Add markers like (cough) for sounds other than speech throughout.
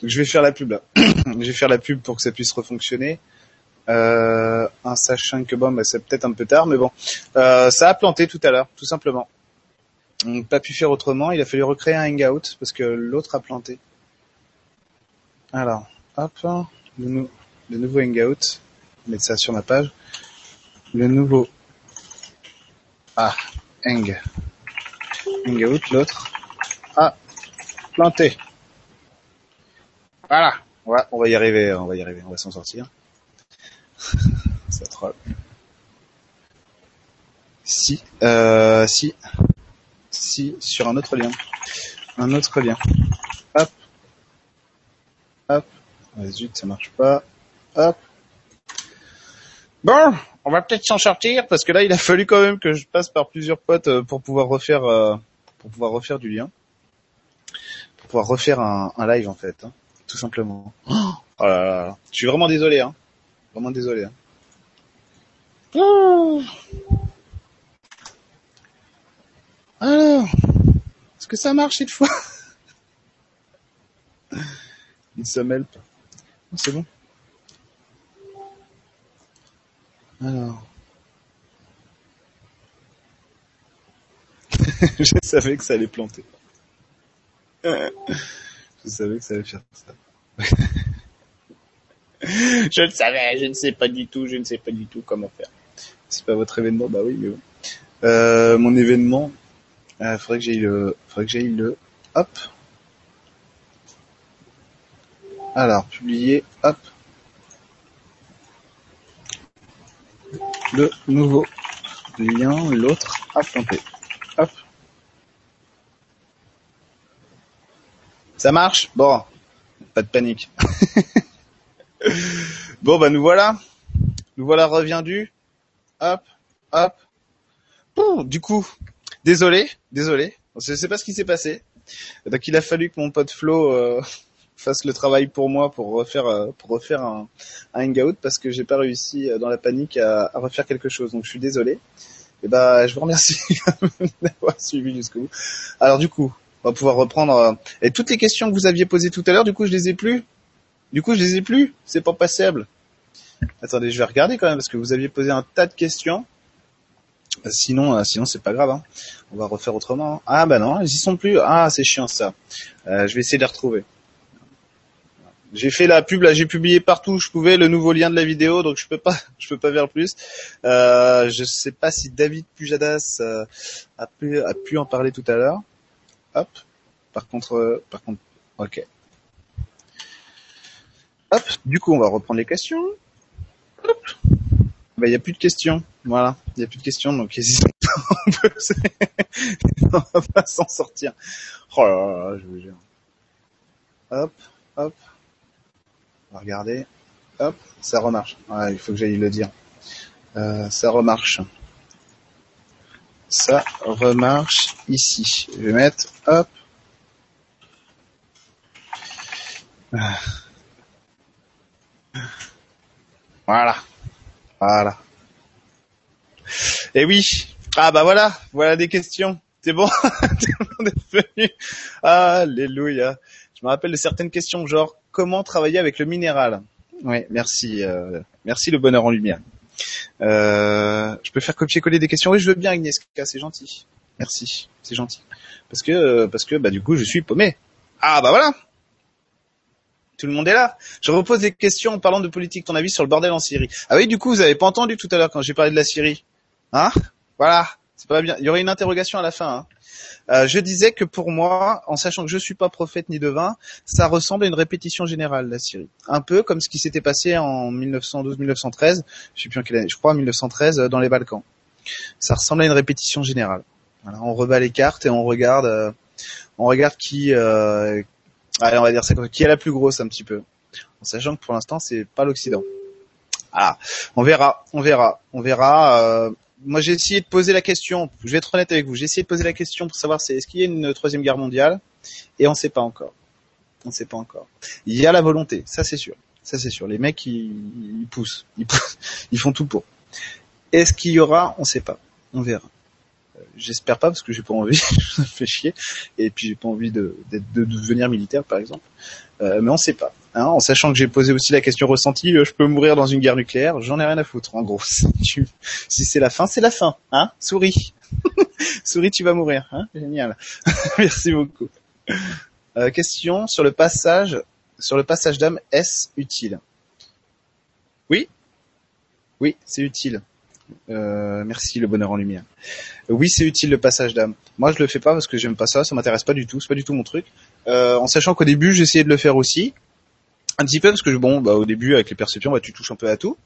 Donc je vais faire la pub là. (clears throat) je vais faire la pub pour que ça puisse refonctionner. Euh, en sachant que bon, bah, c'est peut-être un peu tard, mais bon, euh, ça a planté tout à l'heure, tout simplement. On pas pu faire autrement. Il a fallu recréer un hangout parce que l'autre a planté. Alors, hop, le, nou- le nouveau hangout. Mettre ça sur ma page. Le nouveau. Ah, hang. Hangout, l'autre. Ah, planté. Voilà. Ouais, on va y arriver, on va y arriver, on va s'en sortir. (laughs) ça troll. Si, euh, si, si, sur un autre lien. Un autre lien. Hop. Hop. Ah, zut, ça marche pas. Hop. Bon, on va peut-être s'en sortir parce que là, il a fallu quand même que je passe par plusieurs potes euh, pour pouvoir refaire, euh, pour pouvoir refaire du lien, pour pouvoir refaire un, un live en fait, hein, tout simplement. Oh là là là. Je suis vraiment désolé, hein. Vraiment désolé. Hein. Oh. Alors, est-ce que ça marche cette fois? (laughs) Une semelle. Oh, C'est bon. Alors. (laughs) je savais que ça allait planter. (laughs) je savais que ça allait faire ça. (laughs) je le savais, je ne sais pas du tout, je ne sais pas du tout comment faire. C'est pas votre événement, bah oui, mais bon. Euh, mon événement, euh, faudrait que j'aille le, faudrait que le, hop. Alors, publier, hop. Le nouveau lien, l'autre à planter. Hop. Ça marche? Bon, pas de panique. (laughs) bon, bah nous voilà. Nous voilà reviendus. Hop, hop. Bon, du coup, désolé, désolé. Je sais pas ce qui s'est passé. Donc il a fallu que mon pote Flo euh, (laughs) fasse le travail pour moi pour refaire euh, pour refaire un, un hangout parce que j'ai pas réussi euh, dans la panique à, à refaire quelque chose. Donc je suis désolé. Et bah je vous remercie (laughs) d'avoir suivi jusqu'au bout. Alors du coup, on va pouvoir reprendre euh, et toutes les questions que vous aviez posées tout à l'heure. Du coup, je les ai plus. Du coup, je les ai plus. C'est pas passable. Attendez, je vais regarder quand même parce que vous aviez posé un tas de questions. Euh, Sinon, euh, sinon c'est pas grave. hein. On va refaire autrement. Ah bah non, ils y sont plus. Ah, c'est chiant ça. Euh, je vais essayer de les retrouver. J'ai fait la pub là, j'ai publié partout où je pouvais le nouveau lien de la vidéo, donc je peux pas, (laughs) je peux pas faire plus. Euh, je sais pas si David Pujadas a pu a pu en parler tout à l'heure. Hop. Par contre, euh, par contre, ok. Hop. Du coup, on va reprendre les questions. Hop. Il y a plus de questions. Voilà, il y a plus de questions, donc n'hésitez (laughs) pas. (laughs) on va pas s'en sortir. Oh là là, je vous jure. Hop, hop. On va. Hop, ça remarche. Ouais, il faut que j'aille le dire. Euh, ça remarche. Ça remarche ici. Je vais mettre, hop. Ah. Voilà. Voilà. Et oui. Ah bah voilà. Voilà des questions. C'est bon. (laughs) Alléluia. Je me rappelle de certaines questions genre comment travailler avec le minéral? Oui, merci. euh, merci le bonheur en lumière. Euh, je peux faire copier-coller des questions. Oui, je veux bien Agnieszka, c'est gentil. Merci, c'est gentil. Parce que parce que bah du coup je suis paumé. Ah bah voilà. Tout le monde est là. Je repose des questions en parlant de politique. Ton avis sur le bordel en Syrie Ah oui, du coup vous avez pas entendu tout à l'heure quand j'ai parlé de la Syrie, hein? Voilà, c'est pas bien. Il y aurait une interrogation à la fin. Hein. Euh, je disais que pour moi, en sachant que je suis pas prophète ni devin, ça ressemble à une répétition générale la Syrie. Un peu comme ce qui s'était passé en 1912-1913, je sais plus en quelle année, je crois 1913 euh, dans les Balkans. Ça ressemble à une répétition générale. Voilà, on rebat les cartes et on regarde, euh, on regarde qui, euh, allez, on va dire ça qui est la plus grosse un petit peu, en sachant que pour l'instant c'est pas l'Occident. Ah, on verra, on verra, on verra. euh, moi, j'ai essayé de poser la question. Je vais être honnête avec vous. J'ai essayé de poser la question pour savoir c'est est-ce qu'il y a une troisième guerre mondiale, et on ne sait pas encore. On ne sait pas encore. Il y a la volonté, ça c'est sûr. Ça c'est sûr. Les mecs, ils, ils poussent, ils poussent, ils font tout pour. Est-ce qu'il y aura? On ne sait pas. On verra. J'espère pas parce que j'ai pas envie, (laughs) ça me fait chier. Et puis j'ai pas envie de, de, de devenir militaire par exemple. Euh, mais on sait pas. Hein, en sachant que j'ai posé aussi la question ressentie, euh, je peux mourir dans une guerre nucléaire, j'en ai rien à foutre. En gros, (laughs) si, si c'est la fin, c'est la fin. Hein, souris, (laughs) souris, tu vas mourir. Hein Génial. Merci beaucoup. Euh, question sur le passage, sur le passage d'âme, est-ce utile? Oui, oui, c'est utile. Euh, merci le bonheur en lumière. Oui, c'est utile le passage d'âme. Moi, je le fais pas parce que j'aime pas ça, ça m'intéresse pas du tout, c'est pas du tout mon truc. Euh, en sachant qu'au début, j'essayais de le faire aussi, un petit peu parce que bon, bah, au début avec les perceptions, bah, tu touches un peu à tout.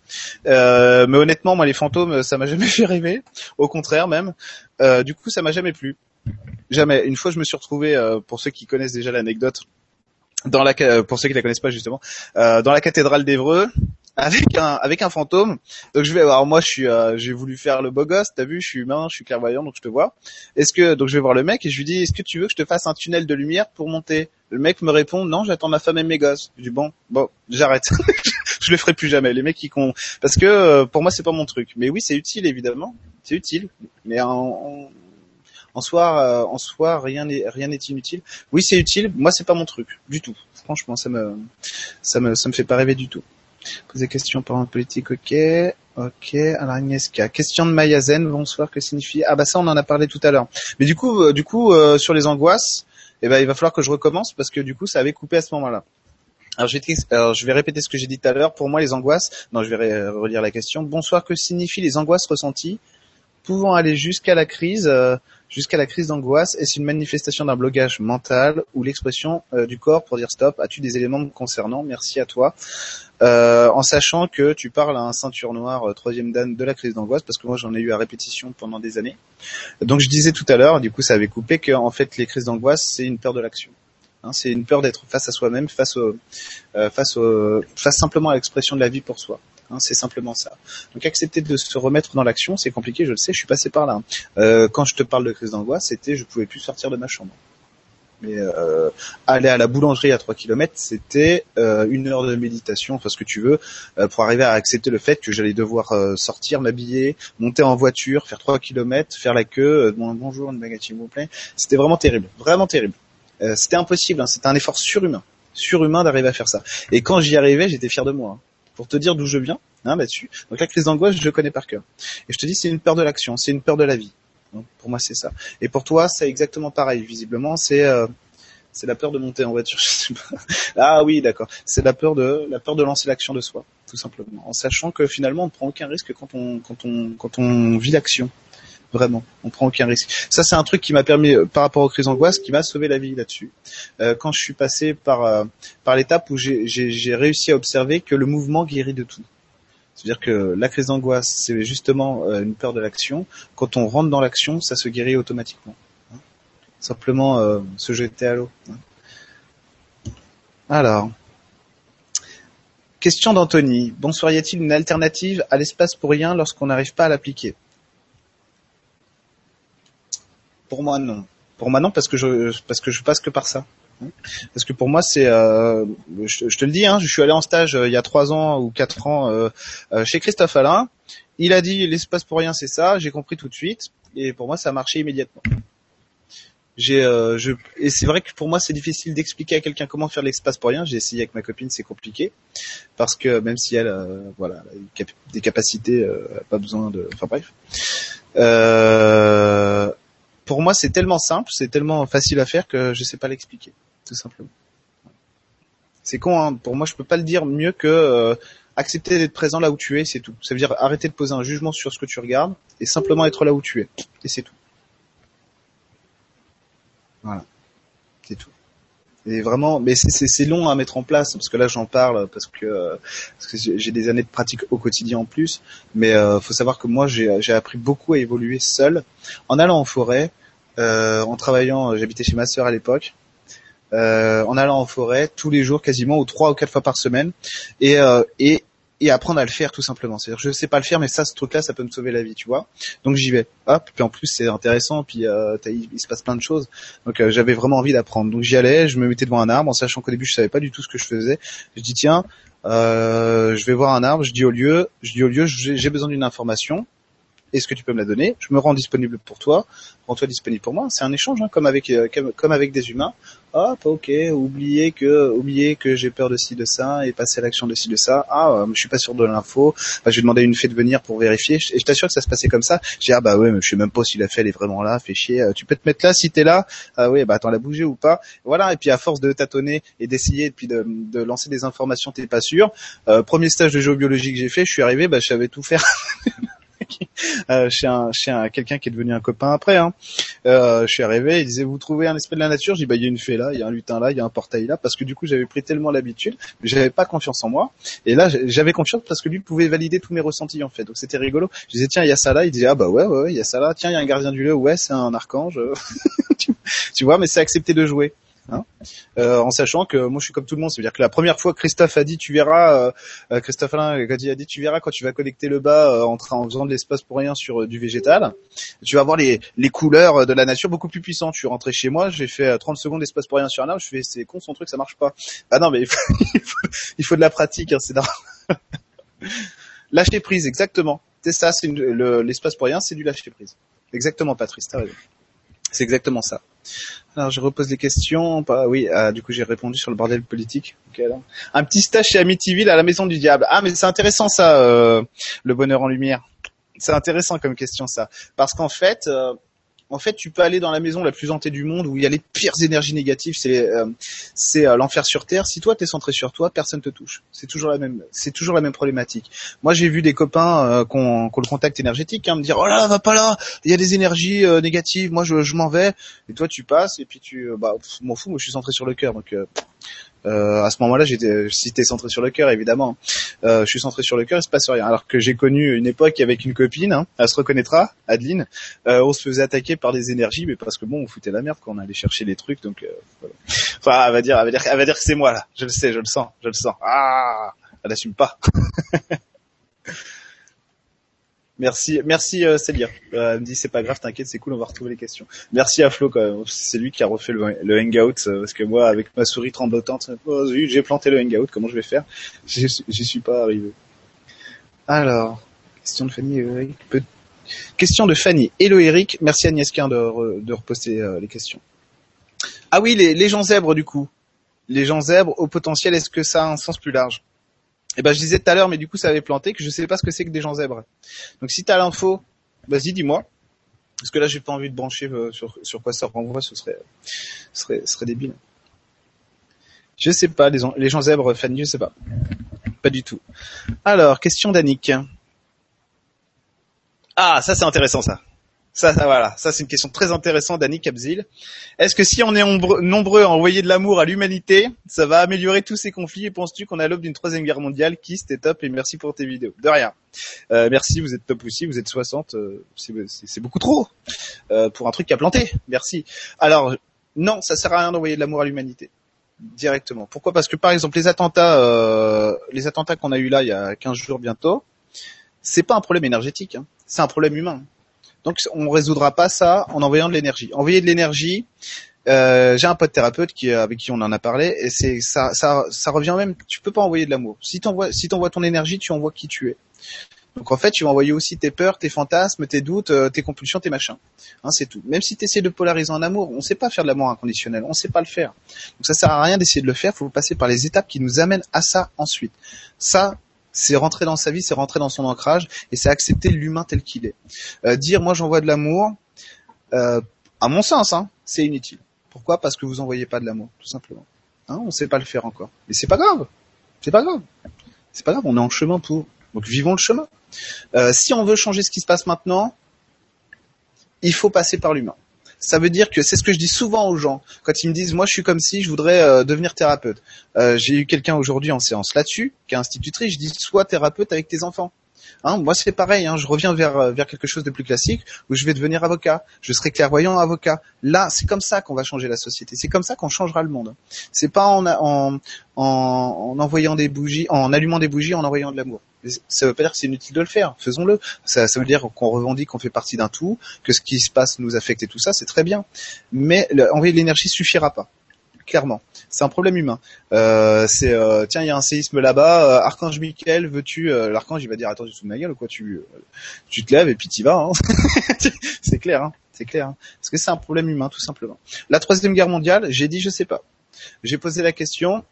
Euh, mais honnêtement, moi, les fantômes, ça m'a jamais (laughs) fait rêver. Au contraire, même. Euh, du coup, ça m'a jamais plu. Jamais. Une fois, je me suis retrouvé, euh, pour ceux qui connaissent déjà l'anecdote, dans la, pour ceux qui la connaissent pas justement, euh, dans la cathédrale d'Evreux, avec un avec un fantôme. Donc je vais alors moi je suis euh, j'ai voulu faire le beau gosse, t'as vu, je suis humain, je suis clairvoyant donc je te vois. Est-ce que donc je vais voir le mec et je lui dis est-ce que tu veux que je te fasse un tunnel de lumière pour monter? Le mec me répond non, j'attends ma femme et mes gosses. Je dis bon, bon, j'arrête. (laughs) je le ferai plus jamais. Les mecs qui con parce que euh, pour moi c'est pas mon truc. Mais oui, c'est utile évidemment. C'est utile, mais en, en soi, euh, en soi, rien n'est rien n'est inutile. Oui, c'est utile. Moi, c'est pas mon truc du tout. Franchement, ça me ça me ça me fait pas rêver du tout. Poser question par un politique, ok. Ok, alors Agnieszka. Question de Mayazen, bonsoir, que signifie? Ah bah ça on en a parlé tout à l'heure. Mais du coup, euh, du coup euh, sur les angoisses, eh ben il va falloir que je recommence parce que du coup ça avait coupé à ce moment-là. Alors je, vais, répéter ce que j'ai dit tout à l'heure. Pour moi les angoisses, non je vais relire la question. Bonsoir, que signifient les angoisses ressenties pouvant aller jusqu'à la crise euh, jusqu'à la crise d'angoisse Est-ce une manifestation d'un blocage mental ou l'expression euh, du corps pour dire stop? As-tu des éléments concernant? Merci à toi. Euh, en sachant que tu parles à un ceinture noire euh, troisième dan de la crise d'angoisse, parce que moi j'en ai eu à répétition pendant des années. Donc je disais tout à l'heure, du coup ça avait coupé, que en fait les crises d'angoisse c'est une peur de l'action. Hein, c'est une peur d'être face à soi-même, face au, face au, face simplement à l'expression de la vie pour soi. Hein, c'est simplement ça. Donc accepter de se remettre dans l'action, c'est compliqué, je le sais, je suis passé par là. Euh, quand je te parle de crise d'angoisse, c'était je pouvais plus sortir de ma chambre. Mais euh, aller à la boulangerie à 3 km, c'était euh, une heure de méditation, enfin ce que tu veux, euh, pour arriver à accepter le fait que j'allais devoir euh, sortir, m'habiller, monter en voiture, faire 3 km, faire la queue, bon, bonjour, une baguette s'il vous plaît. C'était vraiment terrible, vraiment terrible. c'était impossible, hein, c'était un effort surhumain, surhumain d'arriver à faire ça. Et quand j'y arrivais, j'étais fier de moi. Hein pour te dire d'où je viens hein, là-dessus. Donc la crise d'angoisse, je connais par cœur. Et je te dis, c'est une peur de l'action, c'est une peur de la vie. Pour moi, c'est ça. Et pour toi, c'est exactement pareil. Visiblement, c'est euh, c'est la peur de monter en voiture. (laughs) Ah oui, d'accord. C'est la peur de la peur de lancer l'action de soi, tout simplement, en sachant que finalement, on ne prend aucun risque quand on quand on quand on vit l'action. Vraiment, on prend aucun risque. Ça, c'est un truc qui m'a permis, euh, par rapport aux crises d'angoisse, qui m'a sauvé la vie là-dessus. Euh, quand je suis passé par euh, l'étape où j'ai réussi à observer que le mouvement guérit de tout. C'est-à-dire que la crise d'angoisse, c'est justement une peur de l'action. Quand on rentre dans l'action, ça se guérit automatiquement. Hein. Simplement se jeter à l'eau. Hein. Alors, question d'Anthony. Bonsoir, y a-t-il une alternative à l'espace pour rien lorsqu'on n'arrive pas à l'appliquer? Pour moi, non. Pour moi, non, parce que je parce que je passe que par ça. Parce que pour moi, c'est, euh, je, te le dis, hein, je suis allé en stage euh, il y a trois ans ou quatre ans euh, chez Christophe Alain. Il a dit l'espace pour rien, c'est ça. J'ai compris tout de suite, et pour moi, ça a marché immédiatement. J'ai, je, et c'est vrai que pour moi, c'est difficile d'expliquer à quelqu'un comment faire l'espace pour rien. J'ai essayé avec ma copine, c'est compliqué, parce que même si elle, voilà, a des capacités, pas besoin de, enfin bref. Euh, pour moi, c'est tellement simple, c'est tellement facile à faire que je sais pas l'expliquer, tout simplement. C'est con, hein. pour moi, je peux pas le dire mieux que euh, accepter d'être présent là où tu es, c'est tout. Ça veut dire arrêter de poser un jugement sur ce que tu regardes et simplement être là où tu es, et c'est tout. Voilà, c'est tout. Et vraiment, mais c'est long à mettre en place parce que là j'en parle parce que, que j'ai des années de pratique au quotidien en plus. Mais euh, faut savoir que moi j'ai appris beaucoup à évoluer seul en allant en forêt, euh, en travaillant. J'habitais chez ma sœur à l'époque. Euh, en allant en forêt tous les jours quasiment ou trois ou quatre fois par semaine et, euh, et et apprendre à le faire tout simplement. C'est-à-dire je sais pas le faire mais ça ce truc là ça peut me sauver la vie, tu vois. Donc j'y vais. Hop, puis en plus c'est intéressant puis euh, il, se passe plein de choses. Donc euh, j'avais vraiment envie d'apprendre. Donc j'y allais, je me mettais devant un arbre en sachant qu'au début je savais pas du tout ce que je faisais. Je dis tiens, euh, je vais voir un arbre, je dis au lieu, je dis au lieu j'ai besoin d'une information est-ce que tu peux me la donner Je me rends disponible pour toi, rends-toi disponible pour moi. C'est un échange, hein, comme avec euh, comme, avec des humains. Hop, ok, oubliez que oubliez que j'ai peur de ci de ça et passer à l'action de ci de ça. Ah, euh, je suis pas sûr de l'info. Bah, je vais demander à une fée de venir pour vérifier. Et je t'assure que ça se passait comme ça. J'ai ah bah ouais, mais je sais même pas si la fée elle est vraiment là. Fais chier. Euh, tu peux te mettre là si t'es là. Ah oui, bah attends, la bouger ou pas. Voilà. Et puis à force de tâtonner et d'essayer et puis de, de lancer des informations, t'es pas sûr. Euh, premier stage de géobiologie que j'ai fait, je suis arrivé, bah je savais tout faire. (laughs) (laughs) euh, chez un, un, quelqu'un qui est devenu un copain après. Hein. Euh, je suis arrivé, il disait vous trouvez un esprit de la nature? J'ai dit bah il y a une fée là, il y a un lutin là, il y a un portail là, parce que du coup j'avais pris tellement l'habitude, j'avais pas confiance en moi. Et là j'avais confiance parce que lui pouvait valider tous mes ressentis en fait. Donc c'était rigolo. Je disais tiens il y a ça là, il disait ah bah ouais ouais il y a ça là. Tiens il y a un gardien du lieu, ouais c'est un archange. (laughs) tu vois mais c'est accepté de jouer. Hein euh, en sachant que moi je suis comme tout le monde, c'est-à-dire que la première fois Christophe a dit tu verras, euh, euh Christophe Alain il a dit tu verras quand tu vas connecter le bas euh, en, en faisant de l'espace pour rien sur euh, du végétal, tu vas voir les, les couleurs de la nature beaucoup plus puissantes. Je suis rentré chez moi, j'ai fait 30 secondes d'espace pour rien sur un arbre, je fais c'est con son truc ça marche pas. Ah non mais il faut, (laughs) il faut, de la pratique, hein, c'est (laughs) Lâcher prise, exactement. C'est ça, c'est l'espace pour rien, c'est du lâcher prise. Exactement Patrice, t'as raison. C'est exactement ça. Alors je repose les questions. Bah, oui, ah, du coup j'ai répondu sur le bordel politique. Un petit stage chez Amityville à la Maison du Diable. Ah mais c'est intéressant ça, euh, le bonheur en lumière. C'est intéressant comme question ça, parce qu'en fait, euh, en fait, tu peux aller dans la maison la plus hantée du monde où il y a les pires énergies négatives, c'est euh, c'est euh, l'enfer sur terre. Si toi t'es centré sur toi, personne te touche. C'est toujours la même, c'est toujours la même problématique. Moi, j'ai vu des copains euh, qui ont le contact énergétique, hein, me dire oh là, va pas là, il y a des énergies euh, négatives. Moi, je, je m'en vais. Et toi, tu passes et puis tu, bah, m'en fous. Moi, je suis centré sur le cœur, donc euh, à ce moment-là, j'étais, si t'es centré sur le cœur, évidemment, euh, je suis centré sur le cœur, il se passe rien. Alors que j'ai connu une époque avec une copine, hein, elle se reconnaîtra, Adeline, euh, on se faisait attaquer par des énergies, mais parce que bon, on foutait la merde quand on allait chercher les trucs, donc, euh, voilà. enfin, elle va dire, elle va dire, elle va dire que c'est moi là. Je le sais, je le sens, je le sens. Ah, elle assume pas. (laughs) Merci, merci euh, Célia. Euh, elle me dit c'est pas grave, t'inquiète, c'est cool, on va retrouver les questions. Merci à Flo, c'est lui qui a refait le, le hangout euh, parce que moi avec ma souris tremblotante, oh, j'ai planté le hangout, comment je vais faire? J'y suis pas arrivé. Alors, question de Fanny. Eric, Question de Fanny. Hello Eric, merci Agnès Quin de, de reposter euh, les questions. Ah oui, les gens zèbres du coup. Les gens zèbres au potentiel, est-ce que ça a un sens plus large? Et eh ben je disais tout à l'heure, mais du coup ça avait planté que je sais pas ce que c'est que des gens zèbres. Donc si t'as l'info, vas-y dis-moi. Parce que là j'ai pas envie de brancher euh, sur, sur quoi ça renvoie, ce serait, ce serait, ce serait débile. Je sais pas, les, les gens zèbres, Fanny, je sais pas. Pas du tout. Alors, question d'Annick. Ah, ça c'est intéressant ça. Ça, voilà, ça c'est une question très intéressante d'Annie Abzil. Est-ce que si on est nombreux à envoyer de l'amour à l'humanité, ça va améliorer tous ces conflits Et penses-tu qu'on a l'aube d'une troisième guerre mondiale? Qui c'était top et merci pour tes vidéos. De rien. Euh, merci, vous êtes top aussi, vous êtes 60, euh, c'est beaucoup trop euh, pour un truc a planté. Merci. Alors non, ça sert à rien d'envoyer de l'amour à l'humanité directement. Pourquoi? Parce que par exemple les attentats, les attentats qu'on a eu là il y a 15 jours bientôt, c'est pas un problème énergétique, hein. c'est un problème humain. Donc on résoudra pas ça en envoyant de l'énergie. Envoyer de l'énergie, euh, j'ai un pote thérapeute qui avec qui on en a parlé et c'est ça, ça ça revient même. Tu peux pas envoyer de l'amour. Si t'envoies si t'envoies ton énergie, tu envoies qui tu es. Donc en fait, tu vas envoyer aussi tes peurs, tes fantasmes, tes doutes, euh, tes compulsions, tes machins. Hein, c'est tout. Même si tu de polariser en amour, on sait pas faire de l'amour inconditionnel, on sait pas le faire. Donc ça sert à rien d'essayer de le faire, faut passer par les étapes qui nous amènent à ça ensuite. Ça, c'est rentrer dans sa vie, c'est rentrer dans son ancrage et c'est accepter l'humain tel qu'il est. Euh, dire moi j'envoie de l'amour, euh, à mon sens, hein, c'est inutile. Pourquoi? Parce que vous envoyez pas de l'amour, tout simplement. Hein, on sait pas le faire encore. Mais c'est pas grave. C'est pas grave. C'est pas grave. On est en chemin pour. Donc vivons le chemin. Euh, si on veut changer ce qui se passe maintenant, il faut passer par l'humain ça veut dire que c'est ce que je dis souvent aux gens quand ils me disent moi je suis comme si je voudrais euh, devenir thérapeute. Euh, j'ai eu quelqu'un aujourd'hui en séance là-dessus qui est institutrice. Je dis sois thérapeute avec tes enfants. Hein, moi c'est pareil, hein, je reviens vers euh, vers quelque chose de plus classique où je vais devenir avocat, je serai clairvoyant avocat. Là, c'est comme ça qu'on va changer la société, c'est comme ça qu'on changera le monde. C'est pas en, en, en, en envoyant des bougies, en allumant des bougies, en envoyant de l'amour ça veut pas dire que c'est inutile de le faire. Faisons-le. Ça, ça veut dire qu'on revendique qu'on fait partie d'un tout, que ce qui se passe nous affecte et tout ça, c'est très bien. Mais envoyer de l'énergie suffira pas. clairement. C'est un problème humain. Euh, c'est euh, tiens, il y a un séisme là-bas. Euh, Archange Michael, veux-tu euh, L'archange, il va dire attends, tu te fous de ma gueule ou quoi Tu tu te lèves et puis tu vas. Hein (laughs) c'est clair. Hein c'est clair. Hein Parce que c'est un problème humain, tout simplement. La troisième guerre mondiale, j'ai dit je sais pas. J'ai posé la question,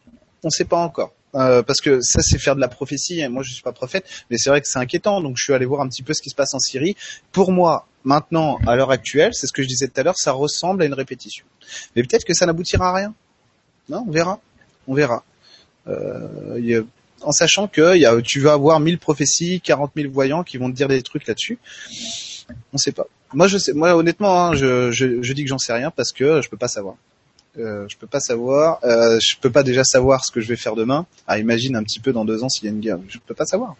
on sait pas encore. Euh, parce que ça c'est faire de la prophétie. Et moi je suis pas prophète, mais c'est vrai que c'est inquiétant. Donc je suis allé voir un petit peu ce qui se passe en Syrie. Pour moi, maintenant, à l'heure actuelle, c'est ce que je disais tout à l'heure, ça ressemble à une répétition. Mais peut-être que ça n'aboutira à rien. Non, on verra. On verra. Euh, en sachant que y a, tu vas avoir 1000 prophéties, 40 000 voyants qui vont te dire des trucs là-dessus. On sait pas. Moi, je sais. Moi, honnêtement, hein, je, je, je, dis que j'en sais rien parce que je peux pas savoir. Euh, je peux pas savoir. Euh, je peux pas déjà savoir ce que je vais faire demain. Ah, imagine un petit peu dans deux ans s'il y a une guerre. Je peux pas savoir.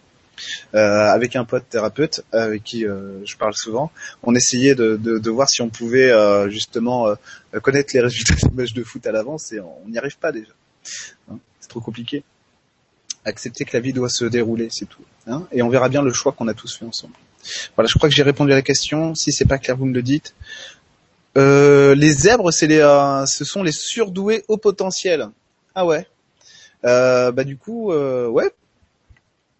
Euh, avec un pote thérapeute avec qui euh, je parle souvent, on essayait de, de, de voir si on pouvait euh, justement connaître les résultats des matchs de foot à l'avance et on n'y arrive pas déjà. Hein, c'est trop compliqué. Accepter que la vie doit se dérouler, c'est tout. Hein et on verra bien le choix qu'on a tous fait ensemble. Voilà, je crois que j'ai répondu à la question. Si c'est pas clair, vous me le dites. Euh, les zèbres, c'est les, euh, ce sont les surdoués au potentiel. Ah ouais. Euh, bah du coup, euh, ouais.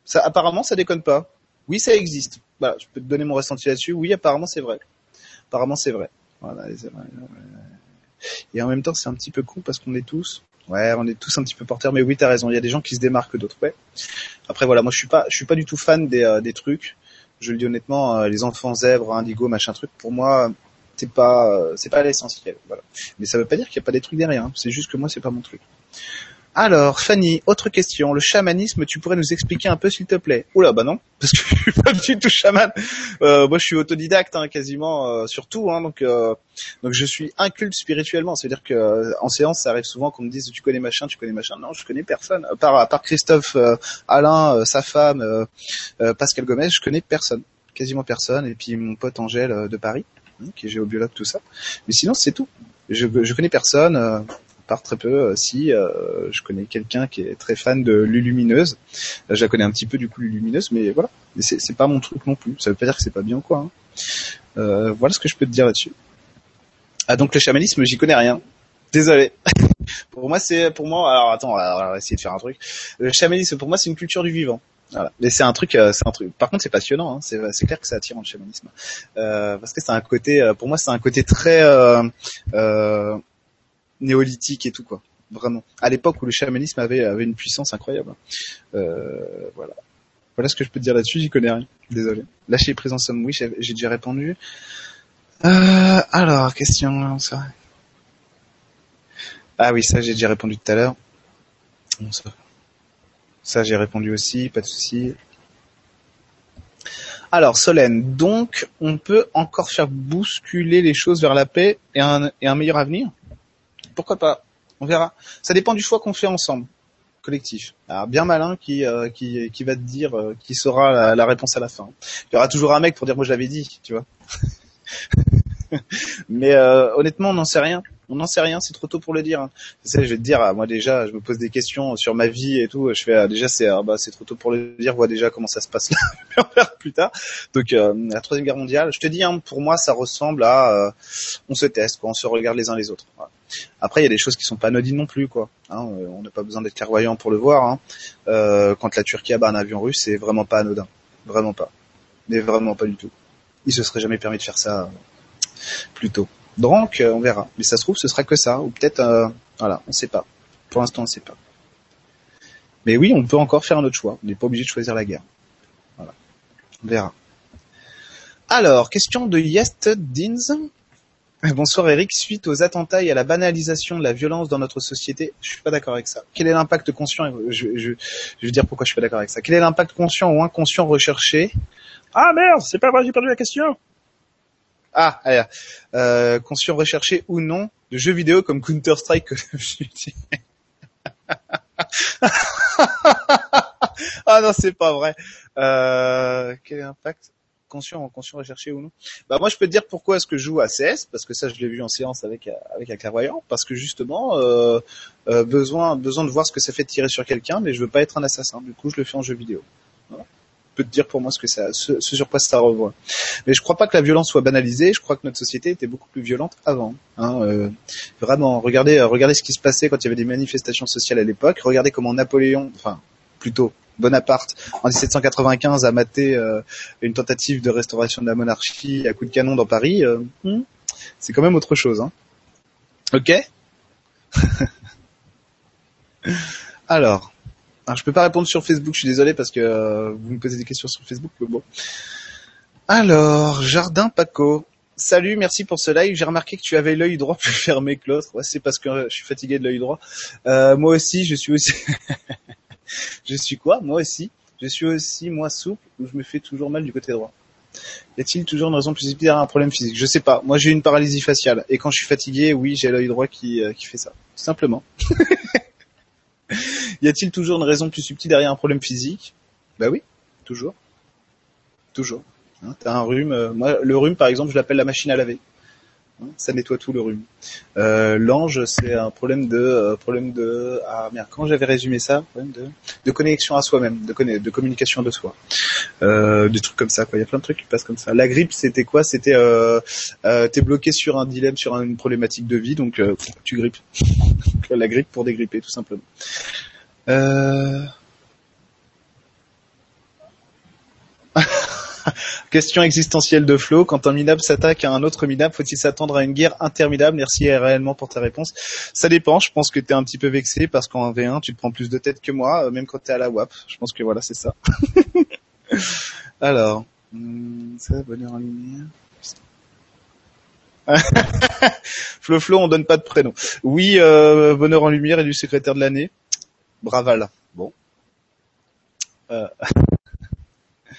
Ça, apparemment, ça déconne pas. Oui, ça existe. Voilà, je peux te donner mon ressenti là-dessus. Oui, apparemment, c'est vrai. Apparemment, c'est vrai. Voilà. Les zèbres, et en même temps, c'est un petit peu con parce qu'on est tous. Ouais, on est tous un petit peu porteurs, mais oui, t'as raison. Il y a des gens qui se démarquent que d'autres. Ouais. Après, voilà, moi, je suis pas, je suis pas du tout fan des, euh, des trucs. Je le dis honnêtement, les enfants zèbres, indigo, machin truc. Pour moi, c'est pas euh, c'est pas l'essentiel. Voilà. Mais ça veut pas dire qu'il n'y a pas des trucs derrière. Hein. C'est juste que moi c'est pas mon truc. Alors, Fanny, autre question. Le chamanisme, tu pourrais nous expliquer un peu, s'il te plaît? Oula, bah non, parce que (laughs) je suis pas du tout chaman. Euh, moi, je suis autodidacte, hein, quasiment, euh, sur tout. Hein, donc, euh, donc, je suis inculte spirituellement. C'est-à-dire que euh, en séance, ça arrive souvent qu'on me dise, tu connais machin, tu connais machin. Non, je connais personne. Par, à part Christophe, Alain, sa femme, Pascal Gomez, je connais personne, quasiment personne. Et puis mon pote Angèle de Paris. Hein, qui est géobiologue, tout ça. Mais sinon, c'est tout. Je, je connais personne, euh, part très peu. Euh, si euh, je connais quelqu'un qui est très fan de Lulumineuse, je la connais un petit peu du coup Lulumineuse, mais voilà. Mais c'est, c'est pas mon truc non plus. Ça veut pas dire que c'est pas bien ou quoi. Hein. Euh, voilà ce que je peux te dire là-dessus. Ah donc le chamanisme, j'y connais rien. Désolé. (laughs) pour moi, c'est pour moi. Alors attends, on va essayer de faire un truc. Le chamanisme, pour moi, c'est une culture du vivant. Voilà. Mais c'est un truc, euh, c'est un truc. Par contre, c'est passionnant. Hein. C'est, clair que ça attire en chamanisme, euh, parce que c'est un côté, euh, pour moi, c'est un côté très euh, euh, néolithique et tout quoi. Vraiment. À l'époque où le chamanisme avait avait une puissance incroyable. Euh, voilà. Voilà ce que je peux te dire là-dessus. J'y connais rien. Désolé. Lâcher prise en somme, oui, j'ai, déjà répondu. alors, question. Ça. Ah oui, ça j'ai déjà répondu tout à l'heure. Bon. Ça, j'ai répondu aussi, pas de souci. Alors, Solène, donc, on peut encore faire bousculer les choses vers la paix et un, et un meilleur avenir? Pourquoi pas? On verra. Ça dépend du choix qu'on fait ensemble, collectif. Alors, bien malin qui, euh, qui, qui va te dire, euh, qui saura la, la, réponse à la fin. Il y aura toujours un mec pour dire, moi, je l'avais dit, tu vois. (laughs) (laughs) Mais euh, honnêtement, on n'en sait rien. On n'en sait rien, c'est trop tôt pour le dire. Tu sais, je vais te dire, moi déjà, je me pose des questions sur ma vie et tout. Je fais ah, déjà, c'est ah, bah, c'est trop tôt pour le dire. Vois déjà comment ça se passe là, (laughs) plus tard. Donc euh, la troisième guerre mondiale, je te dis, hein, pour moi, ça ressemble à, euh, on se teste, quoi, on se regarde les uns les autres. Après, il y a des choses qui sont pas anodines non plus, quoi. Hein, euh, on n'a pas besoin d'être clairvoyant pour le voir. Hein. Euh, quand la Turquie abat un avion russe, c'est vraiment pas anodin, vraiment pas, mais vraiment pas du tout. Il se serait jamais permis de faire ça plus tôt. Donc, euh, on verra. Mais ça se trouve, ce sera que ça, ou peut-être, euh, voilà, on sait pas. Pour l'instant, on sait pas. Mais oui, on peut encore faire un autre choix. On n'est pas obligé de choisir la guerre. Voilà. On verra. Alors, question de Yest Dins. (laughs) Bonsoir Eric. Suite aux attentats et à la banalisation de la violence dans notre société, je suis pas d'accord avec ça. Quel est l'impact conscient je, veux dire pourquoi je suis pas d'accord avec ça. Quel est l'impact conscient ou inconscient recherché? Ah merde, c'est pas vrai, j'ai perdu la question. Ah, allez, euh, conscient recherché ou non de jeux vidéo comme Counter Strike (laughs) ah non, c'est pas vrai. Euh, quel est l'impact conscient, conscient recherché ou non? Bah moi, je peux te dire pourquoi est-ce que je joue à CS parce que ça, je l'ai vu en séance avec avec un clairvoyant, parce que justement, euh, euh, besoin besoin de voir ce que ça fait de tirer sur quelqu'un, mais je veux pas être un assassin. Du coup, je le fais en jeu vidéo. Peux te dire pour moi ce que ça, ce, sur quoi ça revoit. Mais je crois pas que la violence soit banalisée. Je crois que notre société était beaucoup plus violente avant. Hein, euh, vraiment, regardez, euh, regardez ce qui se passait quand il y avait des manifestations sociales à l'époque. Regardez comment Napoléon, enfin plutôt Bonaparte, en 1795 a maté euh, une tentative de restauration de la monarchie à coup de canon dans Paris. Hmm, c'est quand même autre chose. Hein. Ok? (laughs) Alors, alors, je peux pas répondre sur Facebook, je suis désolé parce que euh, vous me posez des questions sur Facebook, bon. Alors, Jardin Paco. Salut, merci pour ce live. J'ai remarqué que tu avais l'œil droit plus fermé que l'autre. Ouais, c'est parce que je suis fatigué de l'œil droit. Euh, moi aussi, je suis aussi. (laughs) je suis quoi? Moi aussi. Je suis aussi moi souple ou je me fais toujours mal du côté droit? Y a-t-il toujours une raison plus derrière un problème physique? Je sais pas. Moi, j'ai une paralysie faciale et quand je suis fatigué, oui, j'ai l'œil droit qui euh, qui fait ça. Simplement. (laughs) y a-t-il toujours une raison plus subtile derrière un problème physique? Bah oui, toujours. Toujours. Hein, T'as un rhume. Euh, moi, le rhume, par exemple, je l'appelle la machine à laver. Hein, ça nettoie tout le rhume. Euh, L'ange, c'est un problème de euh, problème de ah merde. Quand j'avais résumé ça, problème de de connexion à soi-même, de de communication de soi, euh, des trucs comme ça. Quoi. Il y a plein de trucs qui passent comme ça. La grippe, c'était quoi? C'était euh, t'es bloqué sur un dilemme, sur une problématique de vie, donc tu grippes. (laughs) la grippe pour dégripper, tout simplement. Euh... (laughs) Question existentielle de Flo. Quand un minable s'attaque à un autre minable, faut-il s'attendre à une guerre interminable? Merci réellement pour ta réponse. Ça dépend. Je pense que tu es un petit peu vexé parce qu'en V1, tu te prends plus de tête que moi, euh, même quand tu es à la WAP. Je pense que voilà, c'est ça. (laughs) Alors, hmm, ça, bonheur en lumière. (laughs) Flo Flo, on donne pas de prénom. Oui, euh, bonheur en lumière et du secrétaire de l'année. Braval. Bon. Euh... (laughs)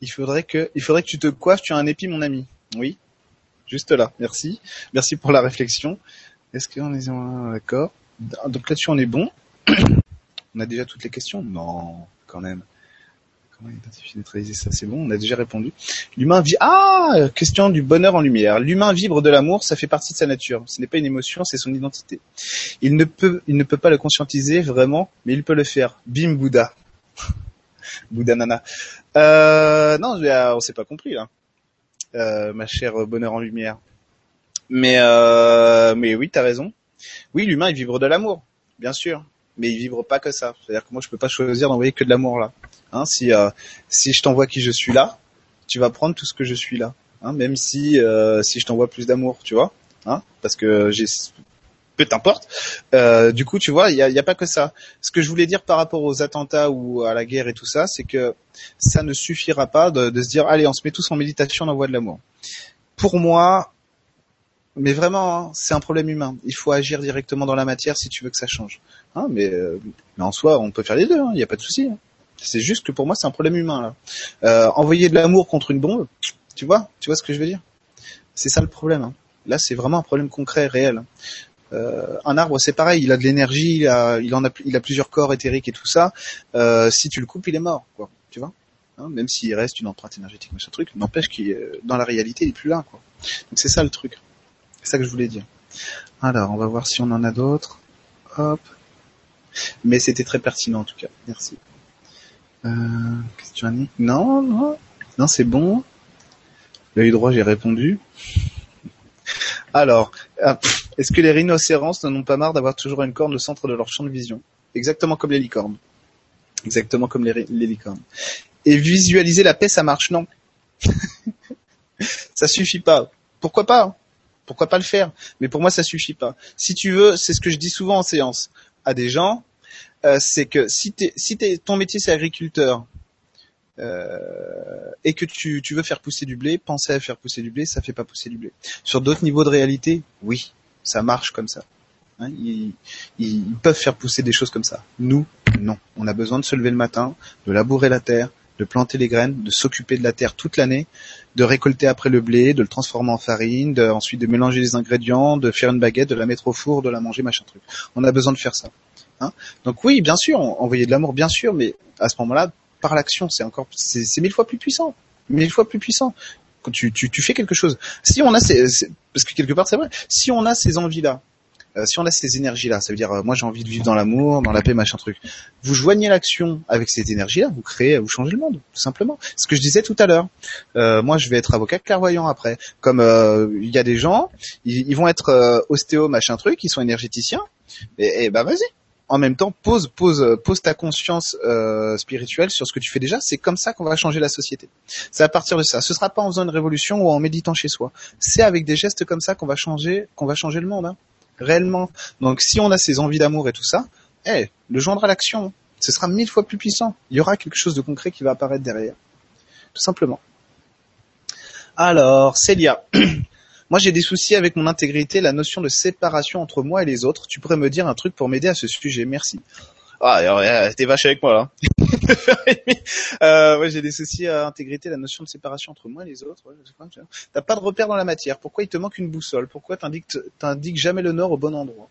il faudrait que, il faudrait que tu te coiffes. Tu as un épi, mon ami. Oui. Juste là. Merci. Merci pour la réflexion. Est-ce qu'on est d'accord Donc là-dessus, on est bon. (clears throat) on a déjà toutes les questions? Non, quand même. Comment identifier, neutraliser ça C'est bon, on a déjà répondu. L'humain vit. Ah, question du bonheur en lumière. L'humain vibre de l'amour, ça fait partie de sa nature. Ce n'est pas une émotion, c'est son identité. Il ne peut, il ne peut pas le conscientiser vraiment, mais il peut le faire. Bim Bouddha. (laughs) Bouddha Nana. Euh, non, on s'est pas compris là, euh, ma chère bonheur en lumière. Mais euh, mais oui, t'as raison. Oui, l'humain il vibre de l'amour, bien sûr, mais il vibre pas que ça. C'est-à-dire que moi je peux pas choisir d'envoyer que de l'amour là. Hein, si euh, si je t'envoie qui je suis là, tu vas prendre tout ce que je suis là. Hein, même si euh, si je t'envoie plus d'amour, tu vois. Hein, parce que j'ai peu t'importe. Euh, du coup, tu vois, il n'y a, y a, pas que ça. Ce que je voulais dire par rapport aux attentats ou à la guerre et tout ça, c'est que ça ne suffira pas de, se dire, allez, on se met tous en méditation, on envoie de l'amour. Pour moi, mais vraiment, hein, c'est un problème humain. Il faut agir directement dans la matière si tu veux que ça change. Hein, mais, en soi, on peut faire les deux, il hein, n'y a pas de souci. C'est juste que pour moi, c'est un problème humain. là. Euh, envoyer de l'amour contre une bombe, tu vois, tu vois ce que je veux dire? C'est ça le problème. Hein. Là, c'est vraiment un problème concret, réel. Euh, un arbre, c'est pareil, il a de l'énergie, il a, il en a, il a plusieurs corps éthériques et tout ça. Euh, si tu le coupes, il est mort, quoi. Tu vois hein, Même s'il reste une empreinte énergétique, machin truc, n'empêche qu'il, dans la réalité, il est plus là, quoi. Donc c'est ça le truc. C'est ça que je voulais dire. Alors, on va voir si on en a d'autres. Hop. Mais c'était très pertinent en tout cas. Merci. Euh, question Annie Non, non, non, c'est bon. L'œil droit, j'ai répondu. Alors, ah, est-ce que les rhinocéros n'en ont pas marre d'avoir toujours une corne au centre de leur champ de vision? Exactement comme les licornes. Exactement comme les, licornes. Et visualiser la paix, ça marche Non? (laughs) ça suffit pas. Pourquoi pas? Pourquoi pas le faire? Mais pour moi, ça suffit pas. Si tu veux, c'est ce que je dis souvent en séance à des gens, euh, c'est que si, ton métier c'est agriculteur, euh, et que tu, tu, veux faire pousser du blé, penser à faire pousser du blé, ça fait pas pousser du blé. Sur d'autres niveaux de réalité, oui, ça marche comme ça. Hein, ils, ils, peuvent faire pousser des choses comme ça. Nous, non. On a besoin de se lever le matin, de labourer la terre, de planter les graines, de s'occuper de la terre toute l'année, de récolter après le blé, de le transformer en farine, de, ensuite de mélanger les ingrédients, de faire une baguette, de la mettre au four, de la manger, machin truc. On a besoin de faire ça. Hein Donc oui, bien sûr, envoyer de l'amour, bien sûr, mais à ce moment-là, par l'action, c'est encore, c'est mille fois plus puissant, mille fois plus puissant. Quand tu, tu, tu fais quelque chose. Si on a ces, parce que quelque part c'est vrai, si on a ces envies-là, euh, si on a ces énergies-là, ça veut dire, euh, moi j'ai envie de vivre dans l'amour, dans la paix, machin truc. Vous joignez l'action avec cette énergie-là, vous créez, vous changez le monde, tout simplement. Ce que je disais tout à l'heure. Euh, moi, je vais être avocat clairvoyant après. Comme il y a des gens, ils, vont être ostéo, machin truc, ils sont énergéticiens. Et, et bah vas-y, en même temps, pose, pose, pose ta conscience euh, spirituelle sur ce que tu fais déjà. C'est comme ça qu'on va changer la société. C'est à partir de ça. Ce sera pas en faisant une révolution ou en méditant chez soi. C'est avec des gestes comme ça qu'on va changer, qu'on va changer le monde, hein. réellement. Donc, si on a ces envies d'amour et tout ça, eh, le joindre à l'action, ce sera mille fois plus puissant. Il y aura quelque chose de concret qui va apparaître derrière, tout simplement. Alors, Célia. (clears throat) Moi, j'ai des soucis avec mon intégrité, la notion de séparation entre moi et les autres. Tu pourrais me dire un truc pour m'aider à ce sujet Merci. Ah, t'es vache avec moi là. (laughs) euh, ouais, j'ai des soucis à intégrer la notion de séparation entre moi et les autres. T'as pas de repère dans la matière. Pourquoi il te manque une boussole? Pourquoi t'indiques, t'indiques jamais le nord au bon endroit?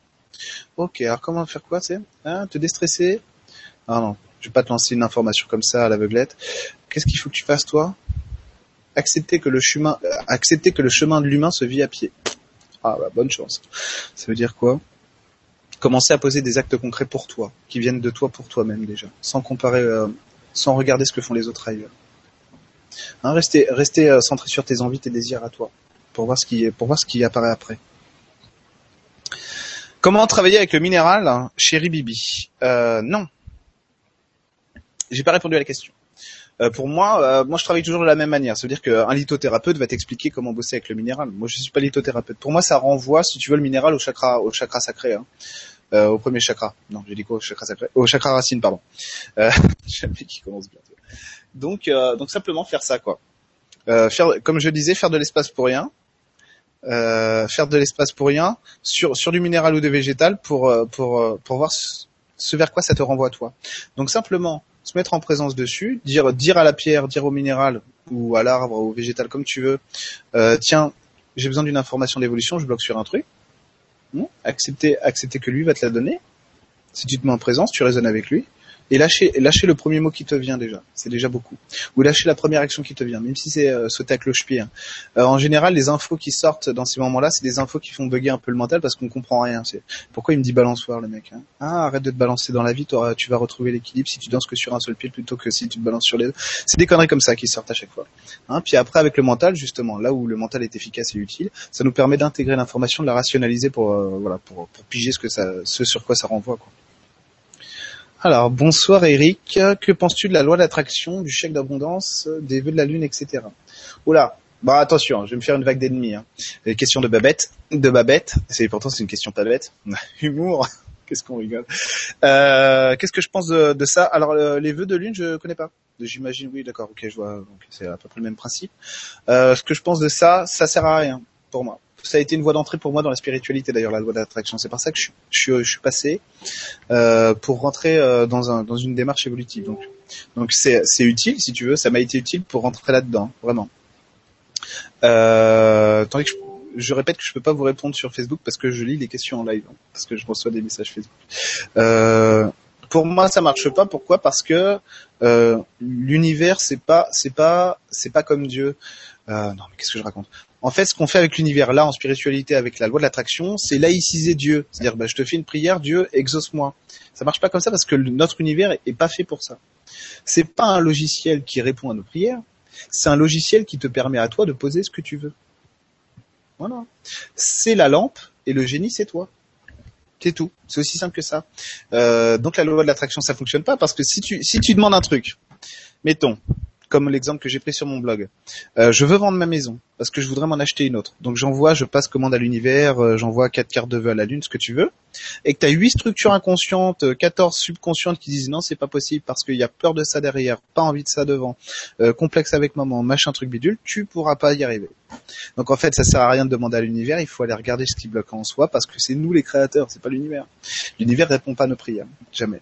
Ok, alors comment faire quoi, c'est hein, Te déstresser? Ah non, je vais pas te lancer une information comme ça à l'aveuglette. Qu'est-ce qu'il faut que tu fasses toi? Accepter que le chemin, euh, accepter que le chemin de l'humain se vit à pied. Ah bah bonne chance. Ça veut dire quoi? Commencer à poser des actes concrets pour toi, qui viennent de toi pour toi-même déjà, sans comparer, euh, sans regarder ce que font les autres ailleurs. Hein, rester, rester euh, centré sur tes envies, tes désirs à toi, pour voir ce qui, pour voir ce qui apparaît après. Comment travailler avec le minéral, hein, chéri Bibi? Euh, Non. J'ai pas répondu à la question. Euh, pour moi, euh, moi je travaille toujours de la même manière. Ça veut dire qu'un lithothérapeute va t'expliquer comment bosser avec le minéral. Moi je suis pas lithothérapeute. Pour moi ça renvoie, si tu veux, le minéral au chakra, au chakra sacré, hein. euh, au premier chakra. Non, j'ai dit quoi Au chakra sacré, au chakra racine, pardon. Euh, (laughs) qui commence bientôt. Donc, donc simplement faire ça quoi. faire, comme je disais, faire de l'espace pour rien. faire de l'espace pour rien sur sur du minéral ou du végétal pour pour pour voir ce vers quoi ça te renvoie toi. Donc simplement se mettre en présence dessus, dire dire à la pierre, dire au minéral ou à l'arbre, au végétal comme tu veux, euh, tiens, j'ai besoin d'une information d'évolution, je bloque sur un truc. accepter, accepter que lui va te la donner. Si tu te mets en présence, tu raisonnes avec lui et lâcher, le premier mot qui te vient déjà. C'est déjà beaucoup. Ou lâcher la première action qui te vient, même si c'est euh, sauter à cloche-pied. Hein. Euh, en général, les infos qui sortent dans ces moments-là, c'est des infos qui font bugger un peu le mental parce qu'on comprend rien. C'est pourquoi il me dit balançoir le mec. Hein. Ah, arrête de te balancer dans la vie, tu vas retrouver l'équilibre si tu danses que sur un seul pied plutôt que si tu te balances sur les deux. C'est des conneries comme ça qui sortent à chaque fois. Hein. Puis après, avec le mental, justement, là où le mental est efficace et utile, ça nous permet d'intégrer l'information, de la rationaliser pour euh, voilà pour, piger ce sur quoi ça renvoie. Alors, bonsoir Eric. Que penses-tu de la loi d'attraction, du chèque d'abondance, des vœux de la lune, etc. Oula, bah attention, je vais me faire une vague d'ennemis. Hein. Les questions de Babette, de Babette. C'est pourtant c'est une question pas bête. (laughs) Humour. Qu'est-ce qu'on rigole. Euh, Qu'est-ce que je pense de, de ça? Alors les vœux de lune, je connais pas. J'imagine, oui, d'accord, ok, je vois. C'est à peu près le même principe. Euh, ce que je pense de ça, ça sert à rien pour moi ça a été une voie d'entrée pour moi dans la spiritualité d'ailleurs la loi d'attraction. C'est par ça que je, je, je suis passé euh, pour rentrer euh, dans, un, dans une démarche évolutive. Donc donc c'est c'est utile si tu veux. Ça m'a été utile pour rentrer là-dedans vraiment. Euh, tandis que je, je, répète que je peux pas vous répondre sur Facebook parce que je lis les questions en live hein, parce que je reçois des messages Facebook. Euh, pour moi, ça marche pas. Pourquoi? Parce que euh, l'univers, c'est pas, c'est pas, c'est pas comme Dieu. Euh, non, mais qu'est-ce que je raconte? En fait, ce qu'on fait avec l'univers là en spiritualité, avec la loi de l'attraction, c'est laïciser Dieu. C'est-à-dire, bah, je te fais une prière, Dieu, exauce-moi. Ça marche pas comme ça parce que notre univers est pas fait pour ça. C'est pas un logiciel qui répond à nos prières. C'est un logiciel qui te permet à toi de poser ce que tu veux. Voilà. C'est la lampe et le génie, c'est toi. C'est tout. C'est aussi simple que ça. Euh, donc la loi de l'attraction, ça fonctionne pas parce que si tu si tu demandes un truc, mettons, comme l'exemple que j'ai pris sur mon blog. Euh, je veux vendre ma maison parce que je voudrais m'en acheter une autre. Donc j'envoie, je passe commande à l'univers, euh, j'envoie quatre cartes de vœux à la lune, ce que tu veux, et que tu as huit structures inconscientes, 14 subconscientes qui disent non, c'est pas possible parce qu'il y a peur de ça derrière, pas envie de ça devant, euh, complexe avec maman, machin truc bidule, tu pourras pas y arriver. Donc en fait, ça sert à rien de demander à l'univers, il faut aller regarder ce qui bloque en soi parce que c'est nous les créateurs, c'est pas l'univers. L'univers répond pas à nos prières, jamais.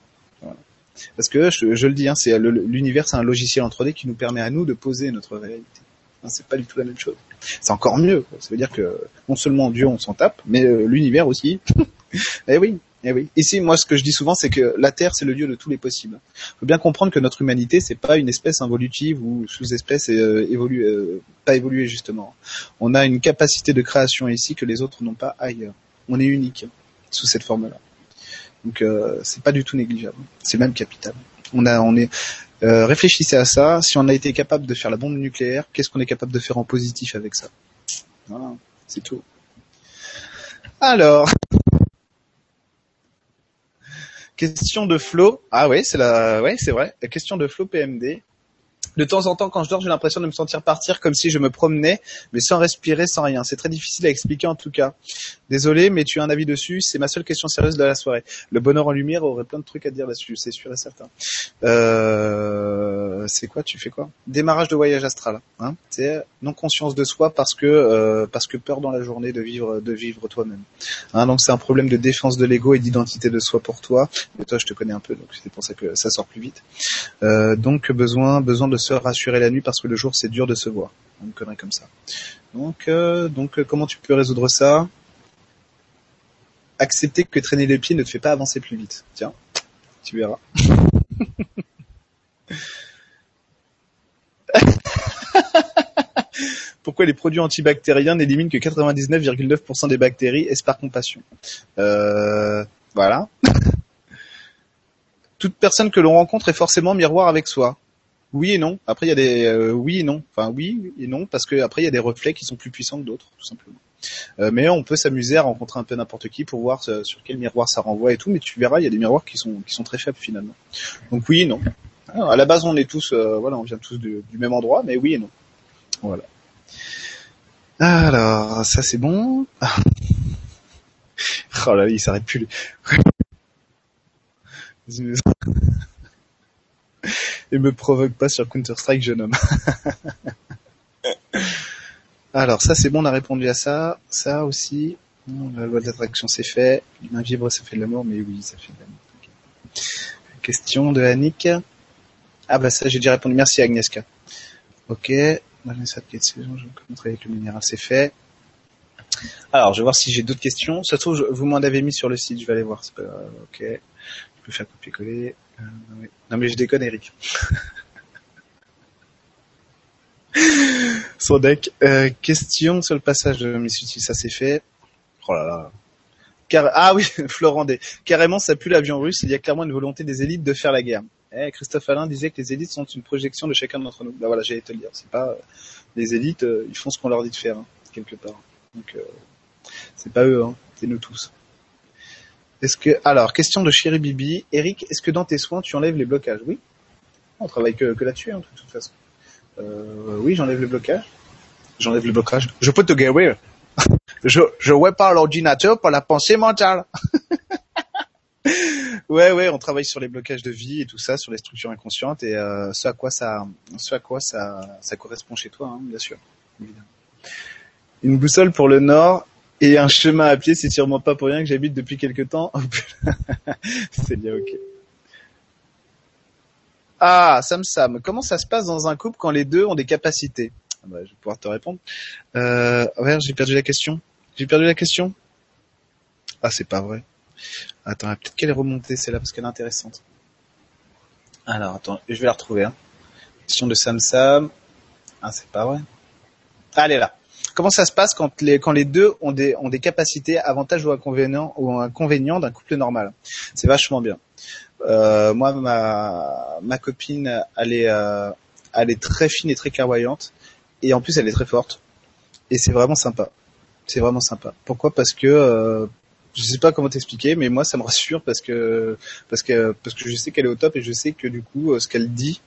Parce que je, le dis, hein, c'est l'univers, c'est un logiciel en 3D qui nous permet à nous de poser notre réalité. Hein, c'est pas du tout la même chose. C'est encore mieux. Ça veut dire que non seulement Dieu, on s'en tape, mais euh, l'univers aussi. (laughs) eh oui, eh oui. Ici, moi, ce que je dis souvent, c'est que la Terre, c'est le lieu de tous les possibles. Il faut bien comprendre que notre humanité, c'est pas une espèce involutive ou sous-espèce euh, euh, pas évoluée justement. On a une capacité de création ici que les autres n'ont pas ailleurs. On est unique. sous cette forme-là. Donc euh, c'est pas du tout négligeable. C'est même capital. On a, on est, euh, réfléchissez à ça. Si on a été capable de faire la bombe nucléaire, qu'est-ce qu'on est capable de faire en positif avec ça? Voilà, c'est tout. Alors, (laughs) question de Flo. Ah oui, c'est la, ouais, c'est vrai. Question de Flo PMD. De temps en temps, quand je dors, j'ai l'impression de me sentir partir comme si je me promenais, mais sans respirer, sans rien. C'est très difficile à expliquer en tout cas. Désolé, mais tu as un avis dessus. C'est ma seule question sérieuse de la soirée. Le bonheur en lumière aurait plein de trucs à dire là-dessus, c'est sûr et certain. Euh, c'est quoi Tu fais quoi? Démarrage de voyage astral. Hein c'est non conscience de soi parce que euh, parce que peur dans la journée de vivre de vivre toi-même. Hein, donc c'est un problème de défense de l'ego et d'identité de soi pour toi. Mais toi, je te connais un peu, donc c'est pour ça que ça sort plus vite. Euh, donc besoin besoin de se rassurer la nuit parce que le jour c'est dur de se voir. Une connerie comme ça. Donc, euh, euh, comment tu peux résoudre ça? Accepter que traîner les pieds ne te fait pas avancer plus vite. Tiens, tu verras. (laughs) Pourquoi les produits antibactériens n'éliminent que 99,9% des bactéries? Est-ce par compassion? Euh, Voilà. (laughs) Toute personne que l'on rencontre est forcément miroir avec soi. Oui et non. Après, il y a des euh, oui et non. Enfin, oui et non, parce que après, il y a des reflets qui sont plus puissants que d'autres, tout simplement. Euh, mais on peut s'amuser à rencontrer un peu n'importe qui pour voir euh, sur quel miroir ça renvoie et tout. Mais tu verras, il y a des miroirs qui sont qui sont très faibles finalement. Donc oui et non. Alors, à la base, on est tous, voilà, on vient tous du, du même endroit, mais oui et non. Voilà. Alors, ça c'est bon. (laughs) oh là, il s'arrête plus. (laughs) et me provoque pas sur Counter-Strike, jeune homme. Alors, ça, c'est bon, on a répondu à ça. Ça aussi, la loi d'attraction, c'est fait. L'humain vibre, ça fait de l'amour, mais oui, ça fait de l'amour. Question de Annick. Ah bah ça, j'ai déjà répondu. Merci Agnieszka. Ok. De avec le minéral, c'est fait. Alors, je vais voir si j'ai d'autres questions. Ça se trouve, vous m'en avez mis sur le site, je vais aller voir. Pas... Ok. Je peux faire copier-coller. Euh. Non mais je déconne Eric. (laughs) Son deck. Euh, question sur le passage de Miss Utile, ça c'est fait. Oh là là. Ah oui, (laughs) Florent D. Carrément, ça pue l'avion russe. Il y a clairement une volonté des élites de faire la guerre. Eh, Christophe Alain disait que les élites sont une projection de chacun d'entre nous. Bah voilà, j'allais te le dire. C'est pas euh, les élites, ils font ce qu'on leur dit de faire hein, quelque part. Donc euh, c'est pas eux, hein, c'est nous tous. Est-ce que alors question de Chéri Bibi, Eric, est-ce que dans tes soins tu enlèves les blocages? Oui. On travaille que, que là-dessus, hein, de toute façon. Euh, oui, j'enlève les blocages. J'enlève les blocages. Je peux te guérir. (laughs) je je vois pas l'ordinateur par la pensée mentale. (laughs) ouais, ouais, on travaille sur les blocages de vie et tout ça, sur les structures inconscientes et euh, ce à quoi ça, ce à quoi ça, ça correspond chez toi, hein, bien sûr. Une boussole pour le nord et un chemin à pied, c'est sûrement pas pour rien que j'habite depuis quelque temps. (laughs) c'est bien, ok. Ah, Sam Sam, comment ça se passe dans un couple quand les deux ont des capacités? Ah bah, Je vais pouvoir te répondre. Euh, ouais, j'ai perdu la question. J'ai perdu la question? Ah, c'est pas vrai. Attends, peut-être qu'elle est remontée celle-là parce qu'elle est intéressante. Alors, attends, je vais la retrouver. Hein. Question de Sam Sam. Ah, c'est pas vrai. Ah, elle est là. Comment ça se passe quand les, quand les deux ont des, ont des capacités, avantages ou inconvénients, ou inconvénients d'un couple normal? C'est vachement bien. Euh, moi, ma, ma copine, elle est, euh, elle est très fine et très clairvoyante. Et en plus, elle est très forte. Et c'est vraiment sympa. C'est vraiment sympa. Pourquoi? Parce que euh, je sais pas comment t'expliquer, mais moi ça me rassure parce que parce que parce que je sais qu'elle est au top et je sais que du coup ce qu'elle dit,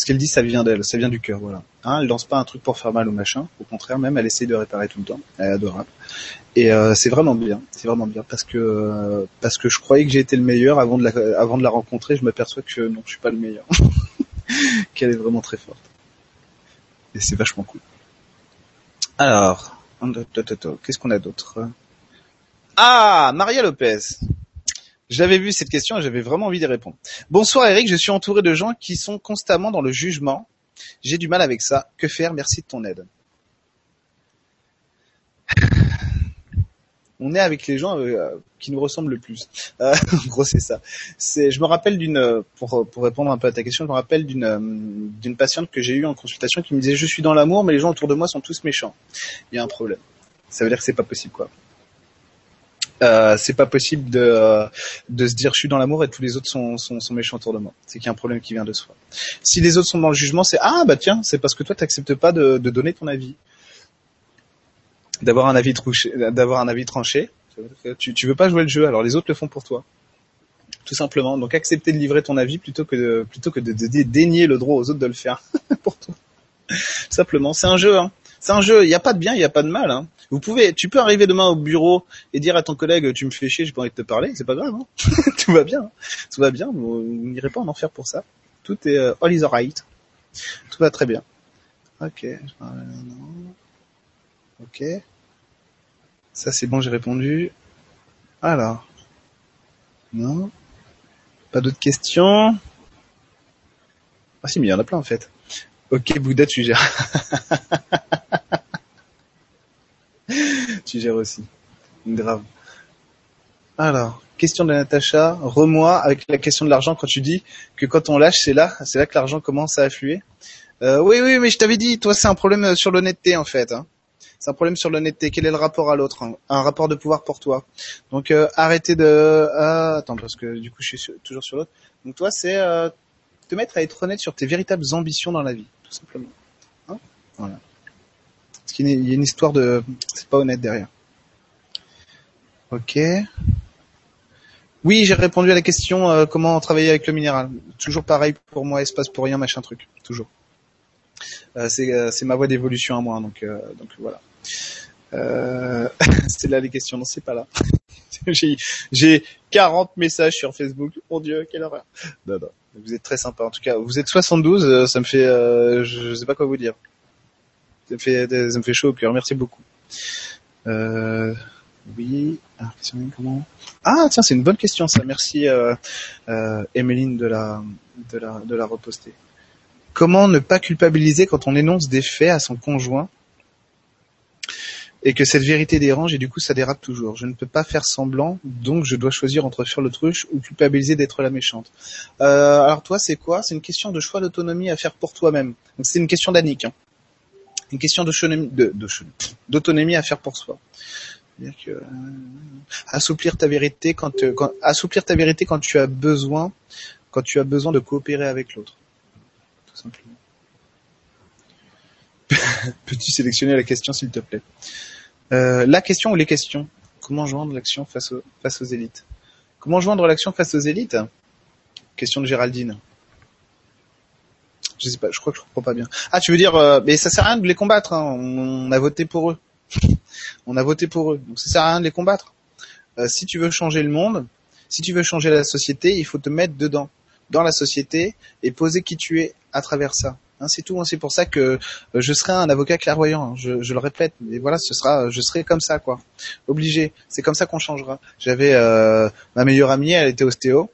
ce qu'elle dit, ça vient d'elle, ça vient du cœur, voilà. Hein, elle lance pas un truc pour faire mal au machin, au contraire même, elle essaie de réparer tout le temps, elle est adorable. Et euh, c'est vraiment bien, c'est vraiment bien parce que euh, parce que je croyais que j'étais le meilleur avant de la avant de la rencontrer, je m'aperçois que non, je suis pas le meilleur, (laughs) qu'elle est vraiment très forte. Et c'est vachement cool. Alors, qu'est-ce qu'on a d'autre? Ah, Maria Lopez. J'avais vu cette question et j'avais vraiment envie d'y répondre. Bonsoir Eric, je suis entouré de gens qui sont constamment dans le jugement. J'ai du mal avec ça. Que faire? Merci de ton aide. On est avec les gens euh, qui nous ressemblent le plus. Euh, (laughs) en gros, c'est ça. C'est, je me rappelle d'une, pour, pour répondre un peu à ta question, je me rappelle d'une, euh, d'une patiente que j'ai eue en consultation qui me disait je suis dans l'amour, mais les gens autour de moi sont tous méchants. Il y a un problème. Ça veut dire que c'est pas possible, quoi. Euh, c'est pas possible de, euh, de se dire je suis dans l'amour et tous les autres sont, méchants autour de moi. C'est qu'il y a un problème qui vient de soi. Si les autres sont dans le jugement, c'est ah bah tiens, c'est parce que toi t'acceptes pas de, donner ton avis, d'avoir un avis tranché, d'avoir un avis tranché. Tu, veux pas jouer le jeu, alors les autres le font pour toi. Tout simplement. Donc accepter de livrer ton avis plutôt que de, plutôt que de, de dénier le droit aux autres de le faire (laughs) pour toi. Simplement, c'est un jeu. Hein. C'est un jeu. Il n'y a pas de bien, il n'y a pas de mal. Hein. Vous pouvez, tu peux arriver demain au bureau et dire à ton collègue, tu me fais chier, j'ai pas envie de te parler, c'est pas grave, hein (laughs) tout va bien, hein. tout va bien, vous n'irez pas en enfer pour ça. Tout est euh, all is alright, tout va très bien. Ok, ok, ça c'est bon, j'ai répondu. Alors, non, pas d'autres questions. Ah si, mais il y en a plein en fait. Ok, Bouddha, tu gères. (laughs) tu aussi. Grave. Alors, question de Natacha, remoi avec la question de l'argent quand tu dis que quand on lâche, c'est là, c'est là que l'argent commence à affluer. Euh, oui, oui, mais je t'avais dit, toi, c'est un problème sur l'honnêteté en fait. Hein. C'est un problème sur l'honnêteté. Quel est le rapport à l'autre hein? Un rapport de pouvoir pour toi. Donc, euh, arrêtez de. Ah, attends, parce que du coup, je suis toujours sur l'autre. Donc, toi, c'est euh, te mettre à être honnête sur tes véritables ambitions dans la vie, tout simplement. Hein? Voilà. Parce qu'il y a une histoire de, c'est pas honnête derrière. Ok. Oui, j'ai répondu à la question euh, comment travailler avec le minéral. Toujours pareil pour moi, espace pour rien, machin truc. Toujours. Euh, c'est, euh, ma voie d'évolution à moi, donc donc voilà. (laughs) c'est là les questions, non c'est pas là. (laughs) j'ai, j'ai 40 messages sur Facebook. Mon Dieu, quelle horreur. Non. Vous êtes très sympa. En tout cas, vous êtes 72, ça me fait, je sais pas quoi vous dire ça me fait, chaud au cœur. Merci beaucoup. Euh, oui. Ah, comment Ah, tiens, c'est une bonne question, ça. Merci, euh, euh, Emeline de la, de la, de la reposter. Comment ne pas culpabiliser quand on énonce des faits à son conjoint et que cette vérité dérange et du coup ça dérape toujours? Je ne peux pas faire semblant, donc je dois choisir entre faire l'autruche ou culpabiliser d'être la méchante. Euh, alors toi, c'est quoi? C'est une question de choix d'autonomie à faire pour toi-même. c'est une question d'Annick. Hein une question d'autonomie à faire pour soi. Euh, assouplir ta vérité quand tu as besoin de coopérer avec l'autre, tout simplement. (laughs) Peux-tu sélectionner la question s'il te plaît? Euh, La question ou les questions? Comment joindre l'action face, face aux élites? Comment joindre l'action face aux élites? Question de Géraldine. Je sais pas, je crois que je comprends pas bien. Ah, tu veux dire, euh, mais ça sert à rien de les combattre. Hein. On, a voté pour eux. (laughs) on a voté pour eux, donc ça sert à rien de les combattre. Euh, si tu veux changer le monde, si tu veux changer la société, il faut te mettre dedans, dans la société, et poser qui tu es à travers ça. Hein, c'est tout. Hein. C'est pour ça que euh, je serai un avocat clairvoyant. Hein. Je, je, le répète. Mais voilà, ce sera, je serai comme ça, quoi. Obligé. C'est comme ça qu'on changera. J'avais euh, ma meilleure amie, elle était ostéo.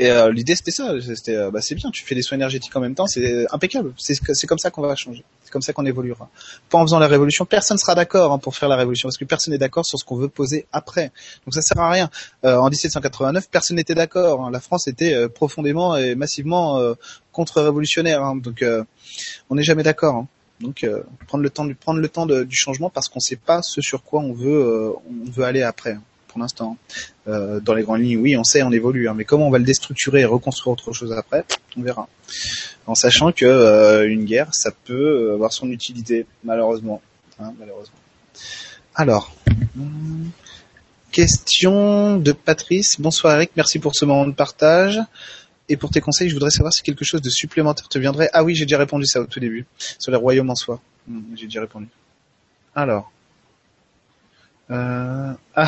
Et euh, l'idée c'était ça, c'était euh, bah, c'est bien, tu fais des soins énergétiques en même temps, c'est impeccable. C'est comme ça qu'on va changer, c'est comme ça qu'on évoluera. Pas en faisant la révolution, personne sera d'accord hein, pour faire la révolution parce que personne n'est d'accord sur ce qu'on veut poser après. Donc ça sert à rien. Euh, en 1789, personne n'était d'accord. Hein. La France était euh, profondément et massivement contre-révolutionnaire. Hein. Donc on n'est jamais d'accord. Hein. Donc prendre le temps, de, prendre le temps du changement parce qu'on ne sait pas ce sur quoi on veut, on veut aller après pour l'instant. Euh, dans les grandes lignes, oui, on sait, on évolue, hein, mais comment on va le déstructurer et reconstruire autre chose après, on verra. En sachant que euh, une guerre, ça peut avoir son utilité, malheureusement. Hein, malheureusement. Alors, question de Patrice. Bonsoir Eric, merci pour ce moment de partage. Et pour tes conseils, je voudrais savoir si quelque chose de supplémentaire te viendrait. Ah oui, j'ai déjà répondu ça au tout début, sur les royaumes en soi. Hmm, j'ai déjà répondu. Alors, euh... (laughs)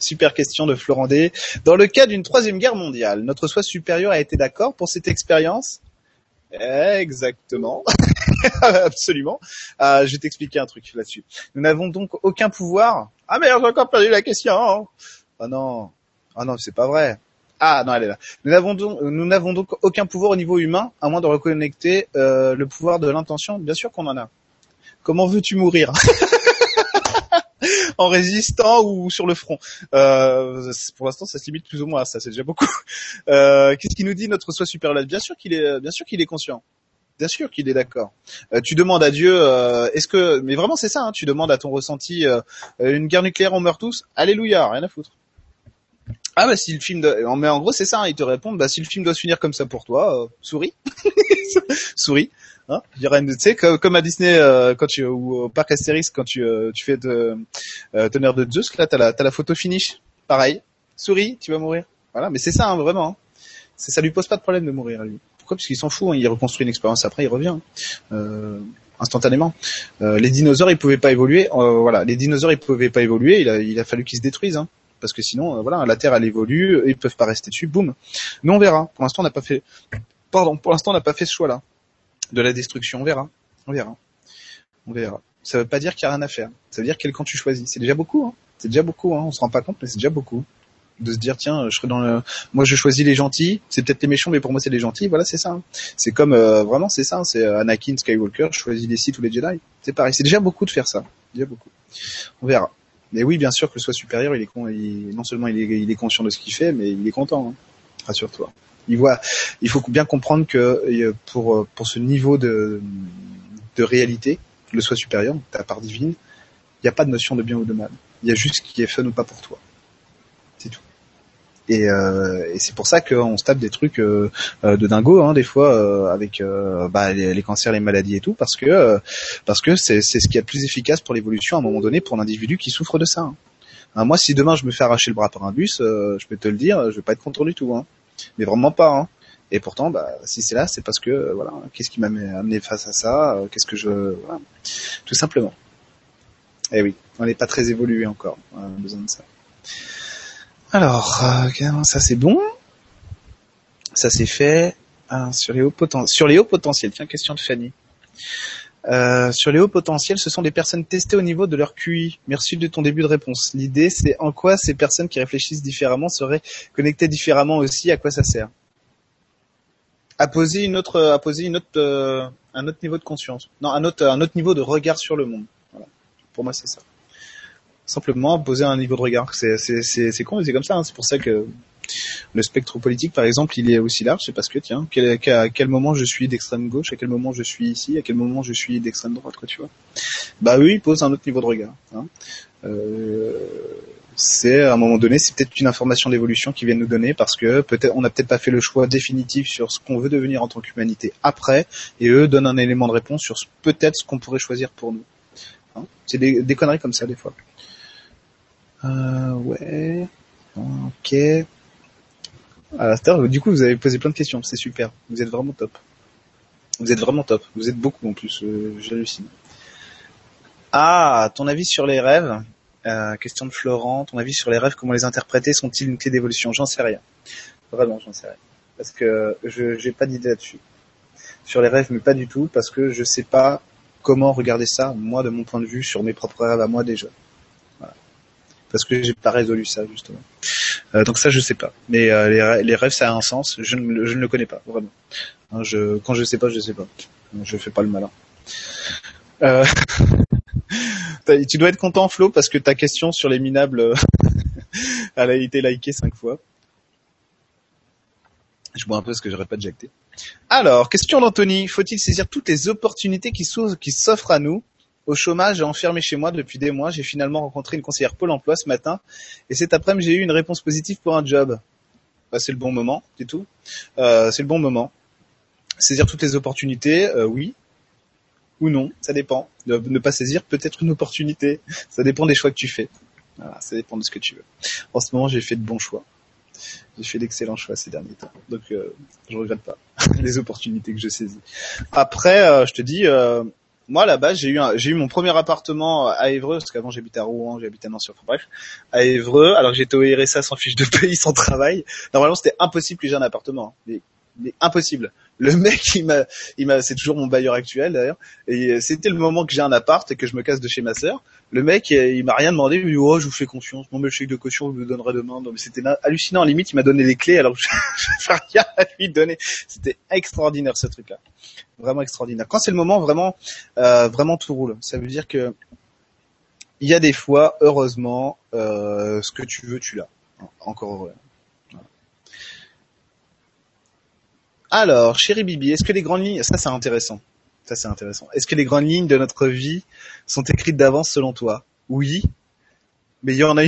Super question de Florent D. Dans le cas d'une troisième guerre mondiale, notre soi supérieur a été d'accord pour cette expérience? Exactement. (laughs) Absolument. Euh, je vais t'expliquer un truc là-dessus. Nous n'avons donc aucun pouvoir. Ah merde, j'ai encore perdu la question. Ah non. Ah non, c'est pas vrai. Ah non, elle est là. Nous n'avons donc, nous n'avons donc aucun pouvoir au niveau humain, à moins de reconnecter euh, le pouvoir de l'intention. Bien sûr qu'on en a. Comment veux-tu mourir? (laughs) en résistant ou sur le front. Euh, pour l'instant, ça se limite plus ou moins à ça. C'est déjà beaucoup. Euh, Qu'est-ce qu'il nous dit notre soi supérieur Bien sûr qu'il est, bien sûr qu'il est conscient. Bien sûr qu'il est d'accord. Euh, tu demandes à Dieu, euh, est-ce que, mais vraiment c'est ça, hein, tu demandes à ton ressenti, euh, une guerre nucléaire, on meurt tous. Alléluia, rien à foutre. Ah bah si le film, mais en gros c'est ça, hein, ils te répondent, bah si le film doit se finir comme ça pour toi, souris, (laughs) souris. Hein tu sais, comme, à Disney quand tu ou au parc Astérix quand tu tu fais de tonnerre de Zeus, là t'as la t'as la photo finish, pareil, souris, tu vas mourir. Voilà, mais c'est ça hein, vraiment. Hein. Ça lui pose pas de problème de mourir lui. Pourquoi? Parce qu'il s'en fout. Hein. Il reconstruit une expérience après, il revient euh, instantanément. Euh, les dinosaures, ils pouvaient pas évoluer. Euh, voilà, les dinosaures, ils pouvaient pas évoluer. Il a, il a fallu qu'ils se détruisent. Parce que sinon, euh, voilà, la Terre elle évolue, ils peuvent pas rester dessus, boum. Nous on verra. Pour l'instant, on n'a pas fait, pardon, pour l'instant, on n'a pas fait ce choix-là de la destruction. On verra, on verra, on verra. Ça veut pas dire qu'il y a rien à faire. Ça veut dire quel camp tu choisis. C'est déjà beaucoup. Hein. C'est déjà beaucoup. Hein. On se rend pas compte, mais c'est déjà beaucoup de se dire tiens je serai dans le moi je choisis les gentils c'est peut-être les méchants mais pour moi c'est les gentils voilà c'est ça hein. c'est comme euh, vraiment c'est ça hein. c'est euh, Anakin Skywalker je choisis les Sith ou les Jedi c'est pareil c'est déjà beaucoup de faire ça déjà beaucoup on verra mais oui bien sûr que le soit supérieur il est con il, non seulement il est, il est conscient de ce qu'il fait mais il est content hein. rassure-toi il voit il faut bien comprendre que euh, pour pour ce niveau de de réalité le soit supérieur ta part divine il n'y a pas de notion de bien ou de mal il y a juste ce qui est fun ou pas pour toi c'est tout et, euh, et c'est pour ça qu'on se tape des trucs euh, euh, de dingo hein, des fois avec bah, les, cancers, les maladies et tout, parce que parce que c'est c'est ce qui est le plus efficace pour l'évolution à un moment donné pour l'individu qui souffre de ça. Hein. Hein, moi, si demain je me fais arracher le bras par un bus, je peux te le dire, je vais pas être content du tout, hein. Mais vraiment pas. Hein. Et pourtant, bah, si c'est là, c'est parce que voilà, qu'est-ce qui m'a amené face à ça Qu'est-ce que je, voilà. tout simplement. Eh oui, on n'est pas très évolué encore. On a besoin de ça. Alors, euh, ça c'est bon? Ça c'est fait. Ah, sur, les hauts sur les hauts potentiels, tiens, question de Fanny. Euh, sur les hauts potentiels, ce sont des personnes testées au niveau de leur QI. Merci de ton début de réponse. L'idée, c'est en quoi ces personnes qui réfléchissent différemment seraient connectées différemment aussi. À quoi ça sert? À poser une autre, à poser une autre, euh, un autre niveau de conscience. Non, un autre, un autre niveau de regard sur le monde. Voilà. Pour moi, c'est ça simplement poser un niveau de regard. C'est c'est con, mais c'est comme ça. Hein. C'est pour ça que le spectre politique, par exemple, il est aussi large. C'est parce que tiens, quel, à quel moment je suis d'extrême gauche, à quel moment je suis ici, à quel moment je suis d'extrême droite, quoi, tu vois. Bah oui, il pose un autre niveau de regard. Hein. Euh, c'est à un moment donné, c'est peut-être une information d'évolution qui vient nous donner parce que peut-être on n'a peut-être pas fait le choix définitif sur ce qu'on veut devenir en tant qu'humanité après, et eux donnent un élément de réponse sur peut-être ce qu'on pourrait choisir pour nous. Hein. c'est des, conneries comme ça des fois. Euh, ouais. Ok. Alors, du coup, vous avez posé plein de questions. C'est super. Vous êtes vraiment top. Vous êtes vraiment top. Vous êtes beaucoup en plus. Euh, J'hallucine. Ah, ton avis sur les rêves euh, Question de Florent. Ton avis sur les rêves Comment les interpréter? Sont-ils une clé d'évolution? J'en sais rien. Vraiment, j'en sais rien. Parce que je j'ai pas d'idée là-dessus. Sur les rêves, mais pas du tout, parce que je sais pas comment regarder ça, moi, de mon point de vue, sur mes propres rêves à moi déjà parce que j'ai pas résolu ça justement. Euh, donc ça je sais pas. Mais euh, les, rêves ça a un sens. Je ne, je ne le connais pas vraiment. Hein, je, quand je sais pas, je sais pas. Je fais pas le malin. Euh... (laughs) tu dois être content Flo parce que ta question sur les minables euh, (laughs) elle a été likée cinq fois. Je bois un peu parce que j'aurais pas de jacté. Alors, question d'Anthony. Faut-il saisir toutes les opportunités qui s'offrent à nous? Au chômage et enfermé chez moi depuis des mois, j'ai finalement rencontré une conseillère Pôle emploi ce matin et cet après-midi j'ai eu une réponse positive pour un job. Bah, c'est le bon moment, c'est tout. Euh, c'est le bon moment. Saisir toutes les opportunités, euh, oui ou non, ça dépend. Ne pas saisir peut-être une opportunité, ça dépend des choix que tu fais. Voilà, ça dépend de ce que tu veux. En ce moment, j'ai fait de bons choix. J'ai fait d'excellents choix ces derniers temps, donc euh, je regrette pas (laughs) les opportunités que je saisis. Après, euh, je te dis, euh, moi, là-bas, j'ai eu j'ai eu mon premier appartement à Évreux, parce qu'avant j'habitais à Rouen, j'habitais à Nancy, enfin bref, à Évreux, alors que j'étais au RSA sans fiche de pays, (laughs) sans travail. Normalement, c'était impossible que j'ai un appartement. Hein. Mais, impossible. Le mec, il m'a, il m'a, c'est toujours mon bailleur actuel d'ailleurs. Et c'était le moment que j'ai un appart et que je me casse de chez ma sœur. Le mec, il m'a rien demandé. Il m'a dit, oh, je vous fais confiance. Mon le chèque de caution, je vous le donnerai demain. mais c'était hallucinant. Limite, il m'a donné les clés alors que (laughs) je, je fais rien à lui donner. C'était extraordinaire ce truc-là vraiment extraordinaire. Quand c'est le moment, vraiment, euh, vraiment tout roule. Ça veut dire que il y a des fois, heureusement, euh, ce que tu veux, tu l'as. Encore heureux. Alors, chérie Bibi, est-ce que les grandes lignes, ça c'est intéressant. Ça c'est intéressant. Est-ce que les grandes lignes de notre vie sont écrites d'avance selon toi? Oui, mais (laughs) il y en a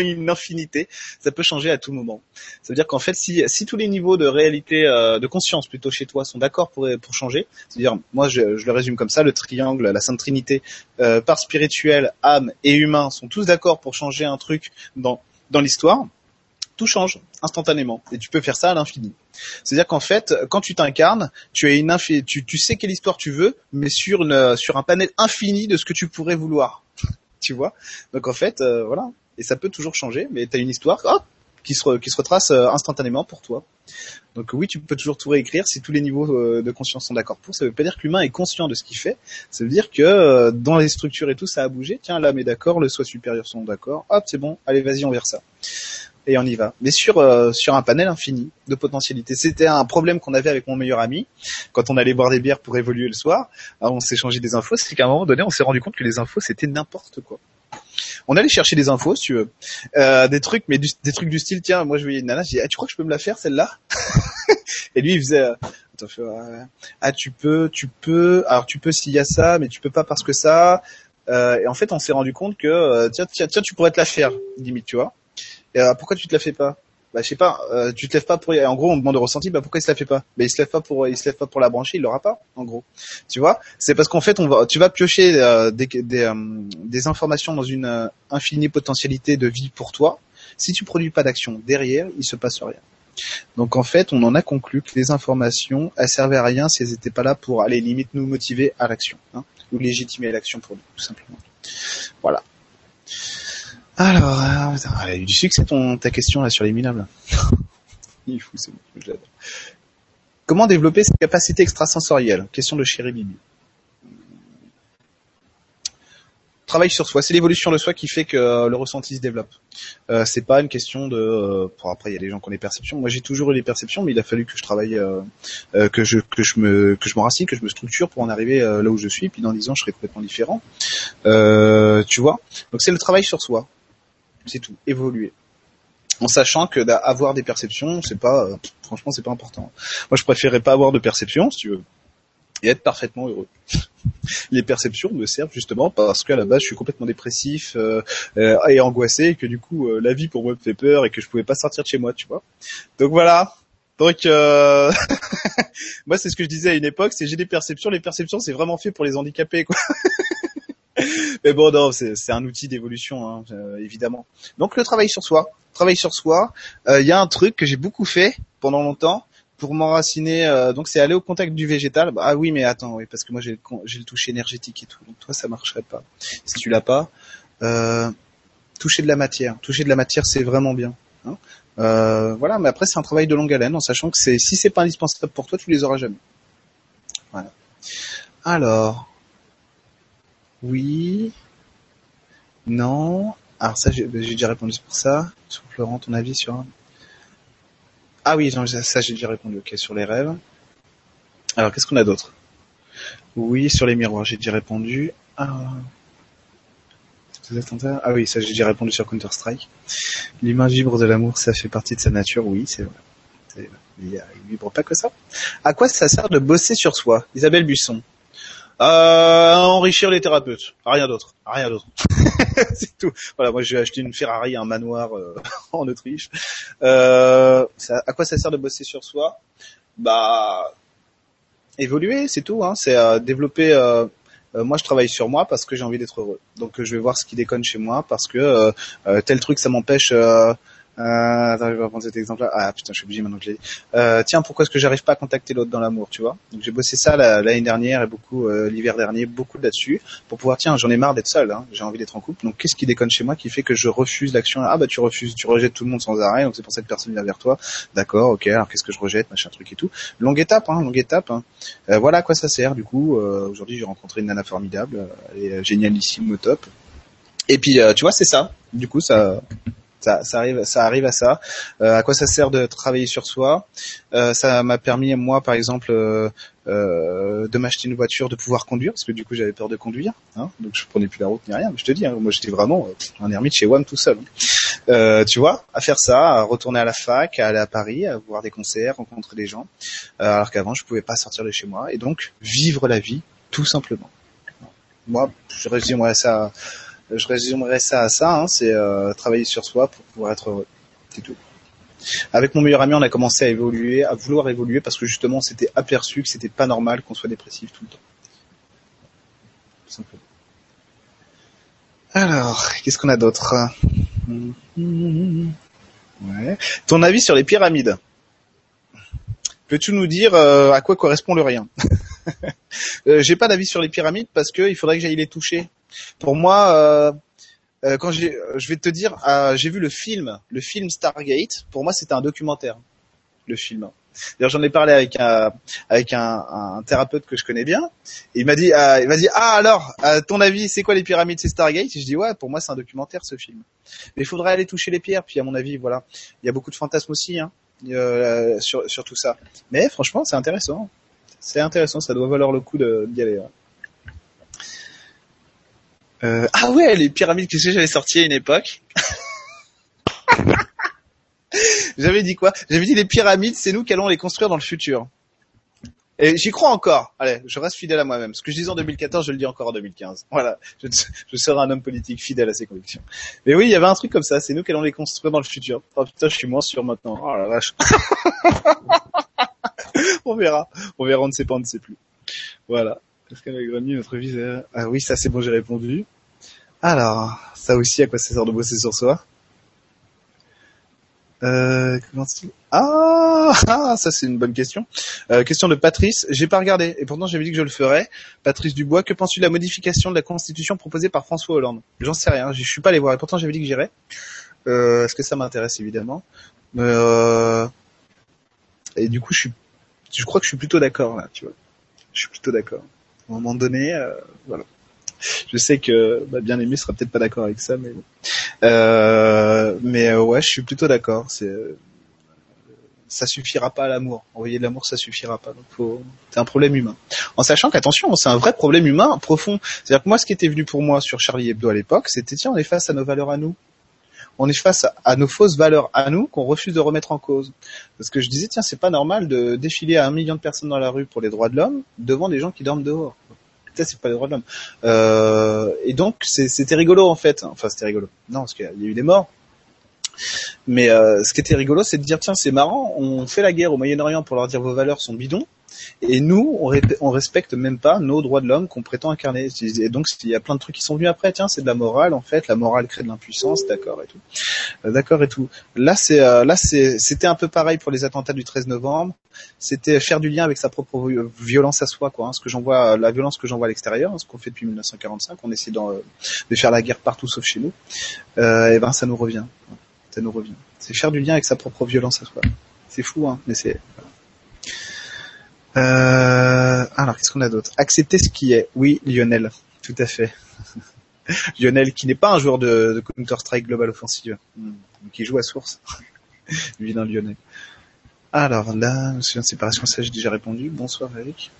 une, infinité. Ça peut changer à tout moment. Ça veut dire qu'en fait, si, tous les niveaux de réalité, euh, de conscience plutôt chez toi sont d'accord pour, pour changer, c'est-à-dire, moi je, le résume comme ça, le triangle, la Sainte Trinité, euh, part spirituelle, âme et humain sont tous d'accord pour changer un truc dans, dans l'histoire, tout change instantanément et tu peux faire ça à l'infini. C'est-à-dire qu'en fait, quand tu t'incarnes, tu as une tu, tu sais quelle histoire tu veux, mais sur une, sur un panel infini de ce que tu pourrais vouloir (laughs) tu vois? Donc en fait, euh, voilà. Et ça peut toujours changer, mais tu as une histoire qui, se qui se retrace euh, instantanément pour toi. Donc oui, tu peux toujours tout réécrire si tous les niveaux euh, de conscience sont d'accord pour. Ça veut pas dire que l'humain est conscient de ce qu'il fait. Ça veut dire que dans les structures et tout, ça a bougé. Tiens, l'âme est d'accord, le soi supérieur sont d'accord. Hop, c'est bon. Allez, vas-y, on verra ça et on y va. Mais sur sur un panel infini de potentialités. C'était un problème qu'on avait avec mon meilleur ami quand on allait boire des bières pour évoluer le soir. Alors on s'échangeait des infos. C'est qu'à un moment donné, on s'est rendu compte que les infos c'était n'importe quoi on allait chercher des infos, si tu veux, euh, des trucs, mais des trucs du style, tiens, moi je voyais une nana, je dis, ah, tu crois que je peux me la faire celle-là? (laughs) Et lui il faisait, euh, ah tu peux, tu peux, alors tu peux s'il y a ça, mais tu peux pas parce que ça. Euh, et en fait, on s'est rendu compte que tiens, tiens, tiens, tu pourrais te la faire, limite, tu vois. Et pourquoi tu te la fais pas? Bah je sais pas, euh, tu te lèves pas pour en gros on demande de ressenti, bah pourquoi il se la fait pas? Bah il se lève pas pour il se lève pas pour la brancher, il l'aura pas en gros. Tu vois? C'est parce qu'en fait on va tu vas piocher euh, des des, euh, des, informations dans une infinie potentialité de vie pour toi. Si tu produis pas d'action derrière, il se passe rien. Donc en fait, on en a conclu que les informations, elles servaient à rien si elles étaient pas là pour aller limite nous motiver à l'action, hein, ou légitimer l'action pour nous, tout simplement. Voilà. Alors, euh, a eu du succès ton, ta question là sur les minables. (laughs) Il est fou, bon, Comment développer ses capacités extrasensorielles? Question de chéri Bibi. Travail sur soi, c'est l'évolution de soi qui fait que euh, le ressenti se développe. Euh, c'est pas une question de. Euh, pour après, il y a des gens qui ont des perceptions. Moi, j'ai toujours eu des perceptions, mais il a fallu que je travaille, euh, que je que je me que je m'enracine, que je me structure pour en arriver là où je suis. Puis dans dix ans, je serai complètement différent. tu vois? Donc c'est le travail sur soi. C'est tout. Évoluer. En sachant que d'avoir des perceptions, c'est pas, euh, franchement, c'est pas important. Moi, je préférerais pas avoir de perceptions, si tu veux, et être parfaitement heureux. (laughs) les perceptions me servent justement parce qu'à la base je suis complètement dépressif euh, euh, et angoissé et que du coup la vie pour moi me fait peur et que je pouvais pas sortir de chez moi tu vois donc voilà donc (laughs) moi c'est ce que je disais à une époque c'est j'ai des perceptions les perceptions c'est vraiment fait pour les handicapés quoi (laughs) (laughs) Mais bon, non, c'est un outil d'évolution, hein, euh, évidemment. Donc le travail sur soi, travail sur soi. Euh, il y a un truc que j'ai beaucoup fait pendant longtemps pour m'enraciner. Euh, donc c'est aller au contact du végétal. ah oui, mais attends, oui, parce que moi j'ai le, toucher énergétique et tout. Donc toi, ça marcherait pas. Si tu l'as pas, toucher de la matière. Toucher de la matière, c'est vraiment bien. Hein. voilà, mais après c'est un travail de longue haleine, en sachant que c'est si c'est pas indispensable pour toi, tu les auras jamais. Voilà. Alors, oui. Non. Alors ça, j'ai déjà répondu pour ça. Sur Florent, ton avis sur... Ah oui, ça j'ai déjà répondu. Ok, sur les rêves. Alors, qu'est-ce qu'on a d'autre? Oui, sur les miroirs, j'ai déjà répondu. Ah. ah oui, ça j'ai déjà répondu sur Counter-Strike. L'humain vibre de l'amour, ça fait partie de sa nature, oui, c'est vrai. Il, vibre pas que ça. À quoi ça sert de bosser sur soi? Isabelle Buisson. Euh, enrichir les thérapeutes, rien d'autre, rien d'autre. (laughs) c'est tout. Voilà, moi j'ai acheté une Ferrari, un manoir euh, (laughs) en Autriche. Euh, ça, à quoi ça sert de bosser sur soi? Bah, évoluer, c'est tout. Hein. C'est euh, développer. Euh, moi, je travaille sur moi parce que j'ai envie d'être heureux. Donc, je vais voir ce qui déconne chez moi parce que tel truc, ça m'empêche euh, attends, je vais reprendre cet exemple-là. Ah putain, je suis obligé maintenant que je l'ai dit. Euh, tiens, pourquoi est-ce que j'arrive pas à contacter l'autre dans l'amour, tu vois? Donc j'ai bossé ça l'année dernière et beaucoup euh, l'hiver dernier, beaucoup là-dessus, pour pouvoir, tiens, j'en ai marre d'être seul, hein, j'ai envie d'être en couple. Donc qu'est-ce qui déconne chez moi qui fait que je refuse l'action? Ah bah tu refuses, tu rejettes tout le monde sans arrêt, donc c'est pour cette personne vient vers toi. D'accord, ok. Alors qu'est-ce que je rejette, machin truc et tout. Longue étape, hein, longue étape. Hein. Euh, voilà à quoi ça sert. Du coup, euh, aujourd'hui j'ai rencontré une nana formidable, elle est génialissime au top. Et puis tu vois, c'est ça. Du coup, ça ça, ça, arrive, ça arrive à ça. Euh, à quoi ça sert de travailler sur soi? Euh, Ça m'a permis moi, par exemple, euh, euh, de m'acheter une voiture, de pouvoir conduire, parce que du coup j'avais peur de conduire, hein, donc je prenais plus la route ni rien. Mais je te dis, hein, moi j'étais vraiment un ermite chez WAM tout seul. Euh, tu vois, à faire ça, à retourner à la fac, à aller à Paris, à voir des concerts, rencontrer des gens, euh, alors qu'avant je pouvais pas sortir de chez moi, et donc vivre la vie tout simplement. Moi, je résumerais ça, je résumerais ça à ça, hein, c'est euh, travailler sur soi pour pouvoir être heureux, c'est tout. Avec mon meilleur ami, on a commencé à évoluer, à vouloir évoluer parce que justement, on s'était aperçu que c'était pas normal qu'on soit dépressif tout le temps. Tout simplement. Alors, qu'est-ce qu'on a d'autre? Ton avis sur les pyramides? Peux-tu nous dire euh, à quoi correspond le rien? (laughs) Euh, J'ai pas d'avis sur les pyramides parce que il faudrait que j'aille les toucher. Pour moi, euh, euh quand je vais te dire, euh, j'ai vu le film, le film Stargate. Pour moi, c'était un documentaire, le film. D'ailleurs, j'en ai parlé avec un avec un, un, thérapeute que je connais bien. Il m'a dit, euh, il m'a dit, ah alors, à ton avis, c'est quoi les pyramides, c'est Stargate? Et je dis ouais, pour moi c'est un documentaire ce film. Mais il faudrait aller toucher les pierres. Puis à mon avis, voilà, il y a beaucoup de fantasmes aussi hein, euh, sur sur tout ça. Mais franchement, c'est intéressant. C'est intéressant, ça doit valoir le coup d'y aller. Ouais. Euh, ah ouais, les pyramides, qu'est-ce que j'avais sorti à une époque (laughs) J'avais dit quoi? J'avais dit les pyramides, c'est nous qui allons les construire dans le futur. Et j'y crois encore. Allez, je reste fidèle à moi-même. Ce que je disais en 2014, je le dis encore en 2015. Voilà, je, je serai un homme politique fidèle à ses convictions. Mais oui, il y avait un truc comme ça. C'est nous qui allons les construire dans le futur. Oh putain, je suis moins sûr maintenant. Oh la vache. (laughs) on verra. On verra, on ne sait pas, on ne sait plus. Voilà. Est-ce qu'elle a grandi notre visage Ah oui, ça c'est bon, j'ai répondu. Alors, ça aussi, à quoi ça sert de bosser sur soi? Euh, ah, ah, ça c'est une bonne question. Euh, question de Patrice. J'ai pas regardé et pourtant j'avais dit que je le ferais. Patrice Dubois, que penses-tu de la modification de la Constitution proposée par François Hollande? J'en sais rien. Je suis pas allé voir et pourtant j'avais dit que j'irais. Euh, Est-ce que ça m'intéresse évidemment? Euh... Et du coup, je suis, je crois que je suis plutôt d'accord là. Tu vois, je suis plutôt d'accord. Un moment donné, euh, voilà je sais que ma bien aimé sera peut-être pas d'accord avec ça, mais euh, mais euh, ouais, je suis plutôt d'accord. C'est euh, ça suffira pas à l'amour. Envoyer de l'amour, ça suffira pas. Donc faut, c'est un problème humain. En sachant qu'attention, c'est un vrai problème humain profond. C'est-à-dire que moi, ce qui était venu pour moi sur Charlie Hebdo à l'époque, c'était tiens, on est face à nos valeurs à nous. On est face à nos fausses valeurs à nous qu'on refuse de remettre en cause. Parce que je disais tiens, c'est pas normal de défiler à un million de personnes dans la rue pour les droits de l'homme devant des gens qui dorment dehors c'est pas les droits de l'homme. Euh, et donc c'était rigolo en fait. Enfin c'était rigolo. Non, parce qu'il y a eu des morts. Mais euh, ce qui était rigolo, c'est de dire tiens c'est marrant, on fait la guerre au Moyen-Orient pour leur dire vos valeurs sont bidons, et nous, on, on respecte même pas nos droits de l'homme qu'on prétend incarner. Et donc, il y a plein de trucs qui sont venus après. Tiens, c'est de la morale, en fait. La morale crée de l'impuissance, d'accord et tout. Euh, d'accord et tout. Là, c'est euh, là, c'était un peu pareil pour les attentats du 13 novembre. C'était faire du lien avec sa propre violence à soi, quoi. Hein, ce que j'envoie, la violence que j'envoie à l'extérieur, hein, ce qu'on fait depuis 1945, on essaie de faire la guerre partout sauf chez nous. Euh, et ben, ça nous revient. Ça nous revient. C'est faire du lien avec sa propre violence à soi. C'est fou, hein, mais c'est. Euh, alors, qu'est-ce qu'on a d'autre? Accepter ce qui est. Oui, Lionel, tout à fait. (laughs) Lionel, qui n'est pas un joueur de, Counter-Strike Global Offensive, hmm. qui joue à source. (laughs) Évidemment, Lionel. Alors là, notion de séparation, ça j'ai déjà répondu. Bonsoir Eric.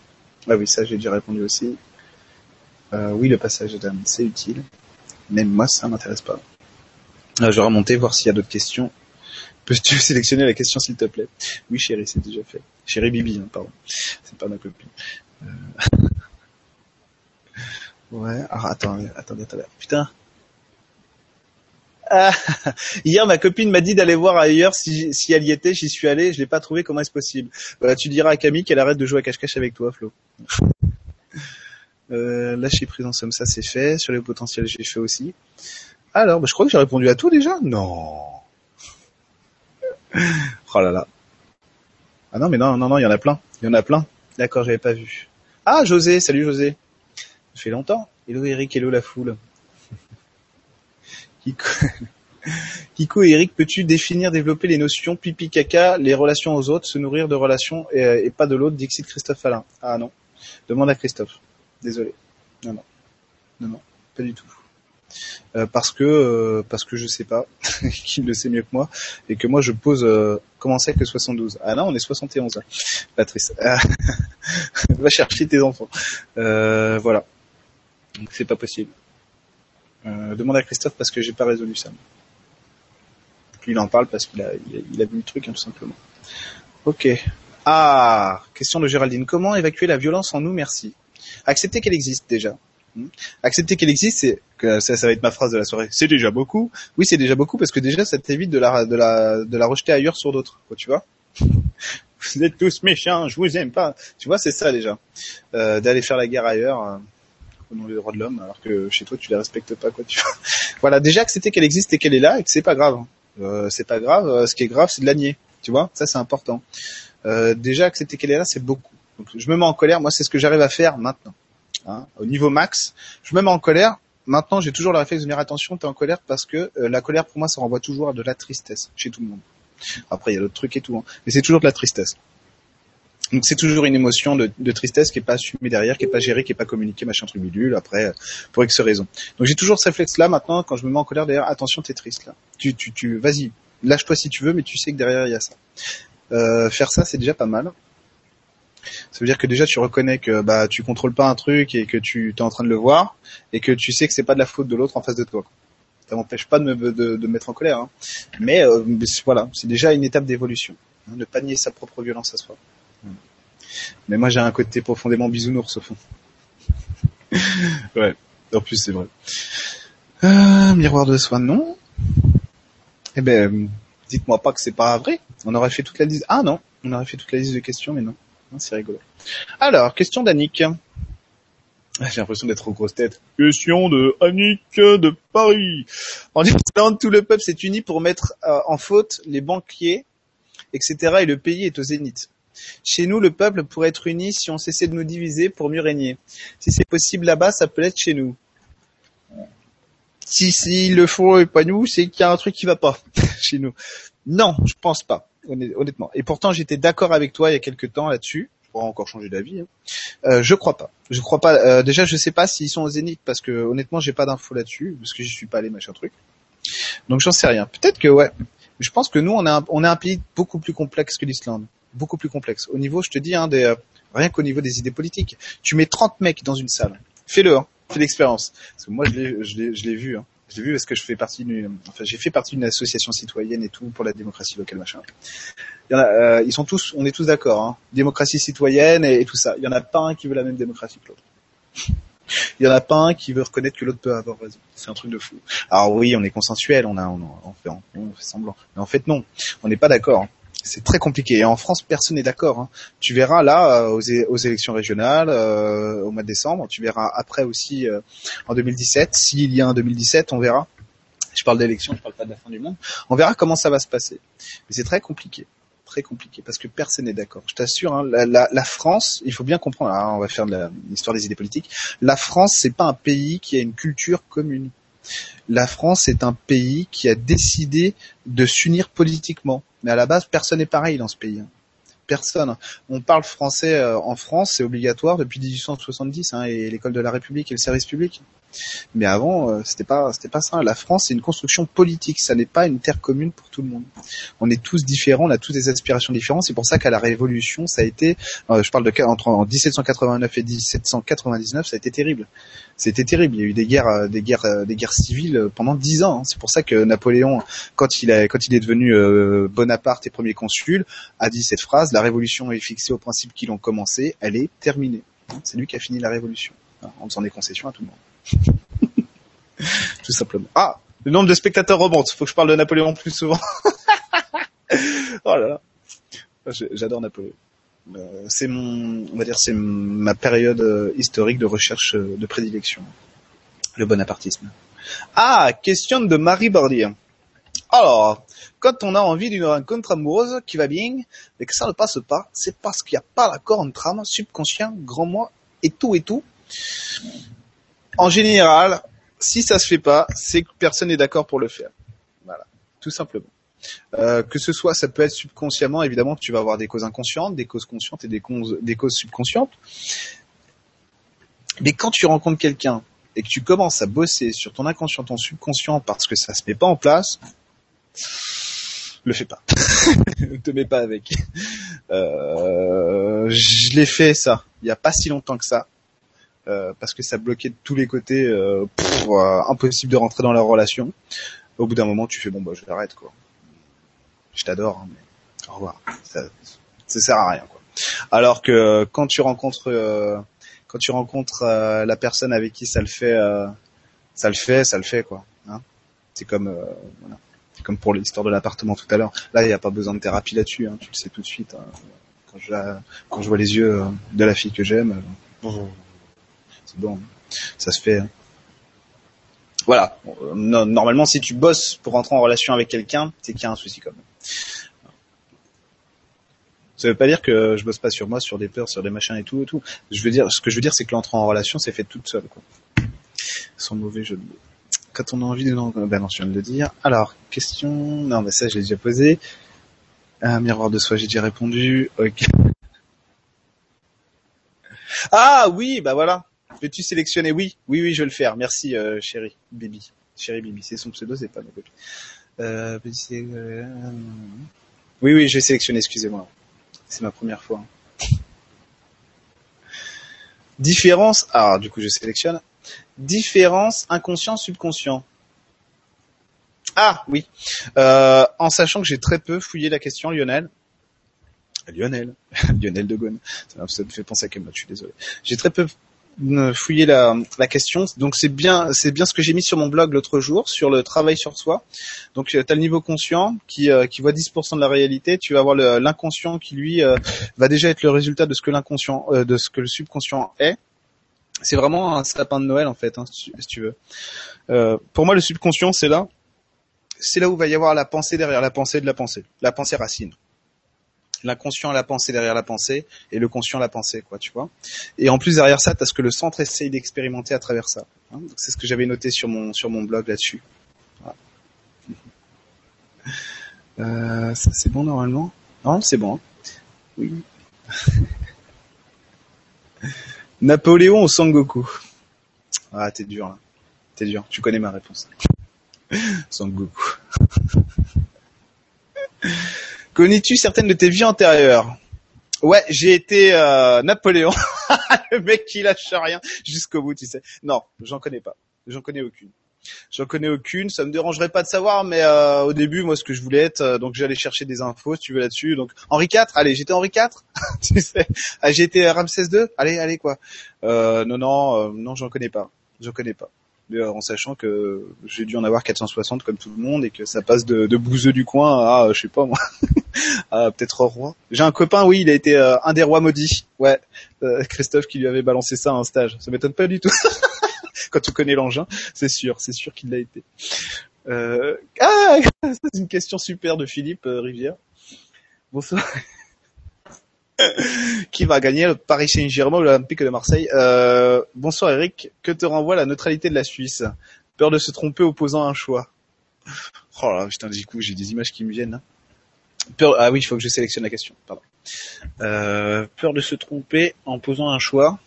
Ah oui, ça j'ai déjà répondu aussi. Euh, oui, le passage d'âme, c'est utile. Même moi, ça m'intéresse pas. Euh, je vais remonter, voir s'il y a d'autres questions. Peux-tu (laughs) sélectionner la question s'il te plaît? Oui chérie, c'est déjà fait. Chérie Bibi, hein, pardon. C'est pas ma copine. Euh... (laughs) ouais, alors attends, attendez, attendez. Putain. Ah, (laughs) hier, ma copine m'a dit d'aller voir ailleurs si, si elle y était. J'y suis allé, je l'ai pas trouvé. Comment est-ce possible? Voilà, tu diras à Camille qu'elle arrête de jouer à cache-cache avec toi, Flo. euh, lâcher prise en somme, ça c'est fait. Sur les potentiels, j'ai fait aussi. Alors, bah, je crois que j'ai répondu à tout déjà. Non. oh là là. Ah non, mais non, non, non, il y en a plein. Il y en a plein. D'accord, j'avais pas vu. Ah, José, salut José. Ça fait longtemps. Hello Eric, hello la foule. (laughs) Kiko, (laughs) Kiko et Eric, peux-tu définir, développer les notions pipi caca, les relations aux autres, se nourrir de relations et, et pas de l'autre, Dixit Christophe Alain. Ah non. Demande à Christophe. Désolé. Non, non. Non, non. Pas du tout. Euh, parce que euh, parce que je sais pas, (laughs) qui le sait mieux que moi, et que moi je pose euh, comment c'est que 72 Ah non, on est 71. Patrice, (laughs) va chercher tes enfants. voilà, donc c'est pas possible. demande à Christophe parce que j'ai pas résolu ça. Il en parle parce qu'il a, il a, vu le truc, hein, tout simplement. Ok. Ah, question de Géraldine. Comment évacuer la violence en nous? Merci. Accepter qu'elle existe déjà. Hmm. Accepter qu'elle existe, c'est que ça, ça va être ma phrase de la soirée. C'est déjà beaucoup. Oui, c'est déjà beaucoup parce que déjà ça t'évite de la de la de la rejeter ailleurs sur d'autres. Quoi, tu vois (laughs) Vous êtes tous méchants, je vous aime pas. Tu vois, c'est ça déjà. Euh, D'aller faire la guerre ailleurs. Euh, au nom des droits de l'homme, alors que chez toi tu les respectes pas quoi. Tu vois (laughs) voilà, déjà accepter qu'elle existe et qu'elle est là et que c'est pas grave. Euh, c'est pas grave. Euh, ce qui est grave, c'est de la nier. Tu vois, ça c'est important. Euh, déjà accepter qu'elle est là, c'est beaucoup. Donc, je me mets en colère. Moi, c'est ce que j'arrive à faire maintenant. Hein, au niveau max, je me mets en colère. Maintenant, j'ai toujours le réflexe de dire attention, t'es en colère parce que euh, la colère pour moi, ça renvoie toujours à de la tristesse chez tout le monde. Après, il y a d'autres trucs et tout, hein, mais c'est toujours de la tristesse. Donc c'est toujours une émotion de, de, tristesse qui est pas assumée derrière, qui est pas gérée, qui est pas communiquée, machin truc bidule. Après, euh, pour X raison. Donc j'ai toujours ce réflexe-là maintenant quand je me mets en colère derrière. Attention, t'es triste là. Tu, tu, tu, vas-y, lâche-toi si tu veux, mais tu sais que derrière il y a ça. Euh, faire ça, c'est déjà pas mal. Ça veut dire que déjà tu reconnais que bah tu contrôles pas un truc et que tu es en train de le voir et que tu sais que c'est pas de la faute de l'autre en face de toi. Ça m'empêche pas de me, de, de mettre en colère, hein. mais euh, voilà, c'est déjà une étape d'évolution. Hein, ne pas nier sa propre violence à soi. Mais moi j'ai un côté profondément bisounours au fond. ouais, en plus c'est vrai. Euh, miroir de soi, non. Eh ben, dites-moi pas que c'est pas vrai. On aurait fait toute la liste. Ah non, on aurait fait toute la liste de questions, mais non. C'est rigolo. Alors, question d'Annick. J'ai l'impression d'être aux grosses têtes. Question de Annick de Paris. En Islande, tout le peuple s'est uni pour mettre euh, en faute les banquiers, etc. et le pays est au zénith. Chez nous, le peuple pourrait être uni si on cessait de nous diviser pour mieux régner. Si c'est possible là-bas, ça peut être chez nous. Si s'ils le font et pas nous, c'est qu'il y a un truc qui va pas (laughs) chez nous. Non, je pense pas, honnêtement. Et pourtant, j'étais d'accord avec toi il y a quelques temps là-dessus. Je pourrais encore changer d'avis. Hein. Euh, je crois pas. Je crois pas. Euh, déjà, je sais pas s'ils sont au zénith parce que honnêtement, j'ai pas d'infos là-dessus parce que j'y suis pas allé machin truc. Donc j'en sais rien. Peut-être que ouais. Je pense que nous, on est un, pays beaucoup plus complexe que l'Islande beaucoup plus complexe. Au niveau, je te dis, hein, des, euh, rien qu'au niveau des idées politiques. Tu mets 30 mecs dans une salle. Fais-le, hein, fais l'expérience. Parce que moi, je je je l'ai vu. Hein. Je l'ai vu parce que je fais partie d'une, enfin, j'ai fait partie d'une association citoyenne et tout pour la démocratie locale, machin. Il y en a, euh, ils sont tous, on est tous d'accord, hein. démocratie citoyenne et, tout ça. Il y en a pas un qui veut la même démocratie que l'autre. (laughs) Il y en a pas un qui veut reconnaître que l'autre peut avoir raison. C'est un truc de fou. Alors oui, on est consensuel, on a, on, fait, on fait semblant. Mais en fait, non. On n'est pas d'accord. Hein c'est très compliqué. Et en France, personne n'est d'accord. Hein. Tu verras là euh, aux, élections régionales euh, au mois de décembre. Tu verras après aussi euh, en 2017. S'il y a un 2017, on verra. Je parle d'élections, je parle pas de la fin du monde. On verra comment ça va se passer. Mais c'est très compliqué, très compliqué parce que personne n'est d'accord. Je t'assure, hein, la, France, il faut bien comprendre. on va faire de l'histoire des idées politiques. La France, c'est pas un pays qui a une culture commune. La France est un pays qui a décidé de s'unir politiquement mais à la base, personne n'est pareil dans ce pays. Hein. Personne. On parle français euh, en France, c'est obligatoire depuis 1870, hein, et l'école de la République et le service public. Mais avant, euh, c'était pas, c'était ça. La France, c'est une construction politique. Ça n'est pas une terre commune pour tout le monde. On est tous différents, on a tous des aspirations différentes. C'est pour ça qu'à la Révolution, ça a été, euh, je parle de entre en 1789 et 1799, ça a été terrible. C'était terrible. Il y a eu des guerres, euh, des guerres, des guerres civiles pendant dix ans. Hein. C'est pour ça que Napoléon, quand il est devenu Bonaparte et premier consul, a dit cette phrase la Révolution est fixée au principe qu'ils ont commencé, elle est terminée. C'est lui qui a fini la Révolution hein, en faisant des concessions à tout le monde. (laughs) Tout simplement. Ah, le nombre de spectateurs remonte. Faut que je parle de Napoléon plus souvent. (laughs) oh là là. J'adore Napoléon. Euh, c'est mon, on va dire, c'est ma période euh, historique de recherche euh, de prédilection. Le bonapartisme. Ah, question de Marie Bordier. Alors, quand on a envie d'une rencontre amoureuse qui va bien, mais que ça ne passe pas, c'est parce qu'il n'y a pas l'accord entre âme, subconscient, grand moi et tout et tout en général, si ça se fait pas, c'est que personne n'est d'accord pour le faire. Voilà, tout simplement. Euh, que ce soit, ça peut être subconsciemment, évidemment tu vas avoir des causes inconscientes, des causes conscientes et des causes, subconscientes. Mais quand tu rencontres quelqu'un et que tu commences à bosser sur ton inconscient, ton subconscient parce que ça se met pas en place, le fais pas. (laughs) ne te mets pas avec. Euh, je l'ai fait ça, il y a pas si longtemps que ça. Euh, parce que ça bloquait de tous les côtés, euh, euh, impossible de rentrer dans leur relation. Au bout d'un moment, tu fais bon bah je l'arrête quoi. je t'adore, hein, mais au revoir. Ça, ça sert à rien, quoi. Alors que quand tu rencontres, euh, quand tu rencontres euh, la personne avec qui ça le fait, euh, ça le fait, ça le fait, quoi. Hein c'est comme, voilà. Comme pour l'histoire de l'appartement tout à l'heure. Là, il n'y a pas besoin de thérapie là-dessus. Hein, tu le sais tout de suite. Hein. Quand, je, quand je vois les yeux de la fille que j'aime, c'est bon, ça se fait. Hein. Voilà. Normalement, si tu bosses pour rentrer en relation avec quelqu'un, c'est qu'il y a un souci quand même. Ça veut pas dire que je bosse pas sur moi, sur des peurs, sur des machins et tout tout. Je veux dire, ce que je veux dire, c'est que l'entrée en relation, c'est fait toute seule, quoi. Sans mauvais jeu de mots. Quand on a envie de, ben non, je viens de le dire. Alors, question, non, mais ça, je l'ai déjà posé. Un miroir de soi, j'ai déjà répondu. Ok. Ah oui, bah voilà. Peux-tu sélectionner Oui, oui, oui, je vais le faire. Merci, euh, chérie, Bibi. Chérie Bibi, c'est son pseudo, c'est pas ma copine. Euh, euh, oui, oui, je vais sélectionner, excusez-moi. C'est ma première fois. Différence, ah, du coup, je sélectionne. Différence inconscient-subconscient. Ah, oui. Euh, en sachant que j'ai très peu fouillé la question, Lionel. Lionel. (laughs) Lionel de Gaulle. Ça, me fait penser à quelqu'un, je suis désolé. J'ai très peu fouiller la, la question. Donc c'est bien, c'est bien ce que j'ai mis sur mon blog l'autre jour sur le travail sur soi. Donc tu as le niveau conscient qui, euh, qui voit 10% de la réalité. Tu vas avoir l'inconscient qui lui euh, va déjà être le résultat de ce que l'inconscient, euh, de ce que le subconscient est. C'est vraiment un sapin de Noël en fait, hein, si, tu, veux. pour moi, le subconscient, c'est là, c'est là où va y avoir la pensée derrière la pensée de la pensée, la pensée racine l'inconscient la pensée derrière la pensée et le conscient la pensée, quoi, tu vois. Et en plus derrière ça, t'as ce que le centre essaye d'expérimenter à travers ça. Hein. c'est ce que j'avais noté sur mon sur mon blog là-dessus. (laughs) Euh, ça c'est bon normalement? Non, c'est bon. Hein. Oui. (laughs) Napoléon ou Sangoku? Ah, t'es dur là. T'es dur. Tu connais ma réponse. (laughs) Sangoku. Connais-tu certaines de tes vies antérieures? Ouais, j'ai été euh, Napoléon, (laughs) le mec qui lâche rien jusqu'au bout, tu sais. Non, j'en connais pas. J'en connais aucune. J'en connais aucune. Ça me dérangerait pas de savoir, mais euh, au début, moi, ce que je voulais être, euh, donc j'allais chercher des infos, si tu veux là-dessus. Donc Henri IV, allez, j'étais Henri IV, (laughs) tu sais. Ah, j'ai été Ramsès II, allez, allez quoi. non, non, non, j'en connais pas. J'en connais pas. Euh, en sachant que j'ai dû en avoir 460 comme tout le monde et que ça passe de, de bouseux du coin à, je sais pas moi, (laughs) à peut-être roi. J'ai un copain, oui, il a été euh, un des rois maudits. Ouais, euh, Christophe qui lui avait balancé ça à un stage. Ça m'étonne pas du tout. (laughs) Quand tu connais l'engin, c'est sûr, c'est sûr qu'il l'a été. Ah, (laughs) c'est une question super de Philippe Rivière. Bonsoir. (laughs) qui va gagner le Paris Saint-Germain ou l'Olympique de Marseille euh, Bonsoir Eric, que te renvoie la neutralité de la Suisse? Peur de se tromper opposant un choix? Oh là, putain, du coup, j'ai des images qui me viennent. Hein. Ah oui, il faut que je sélectionne la question. Pardon. Euh, peur de se tromper en posant un choix.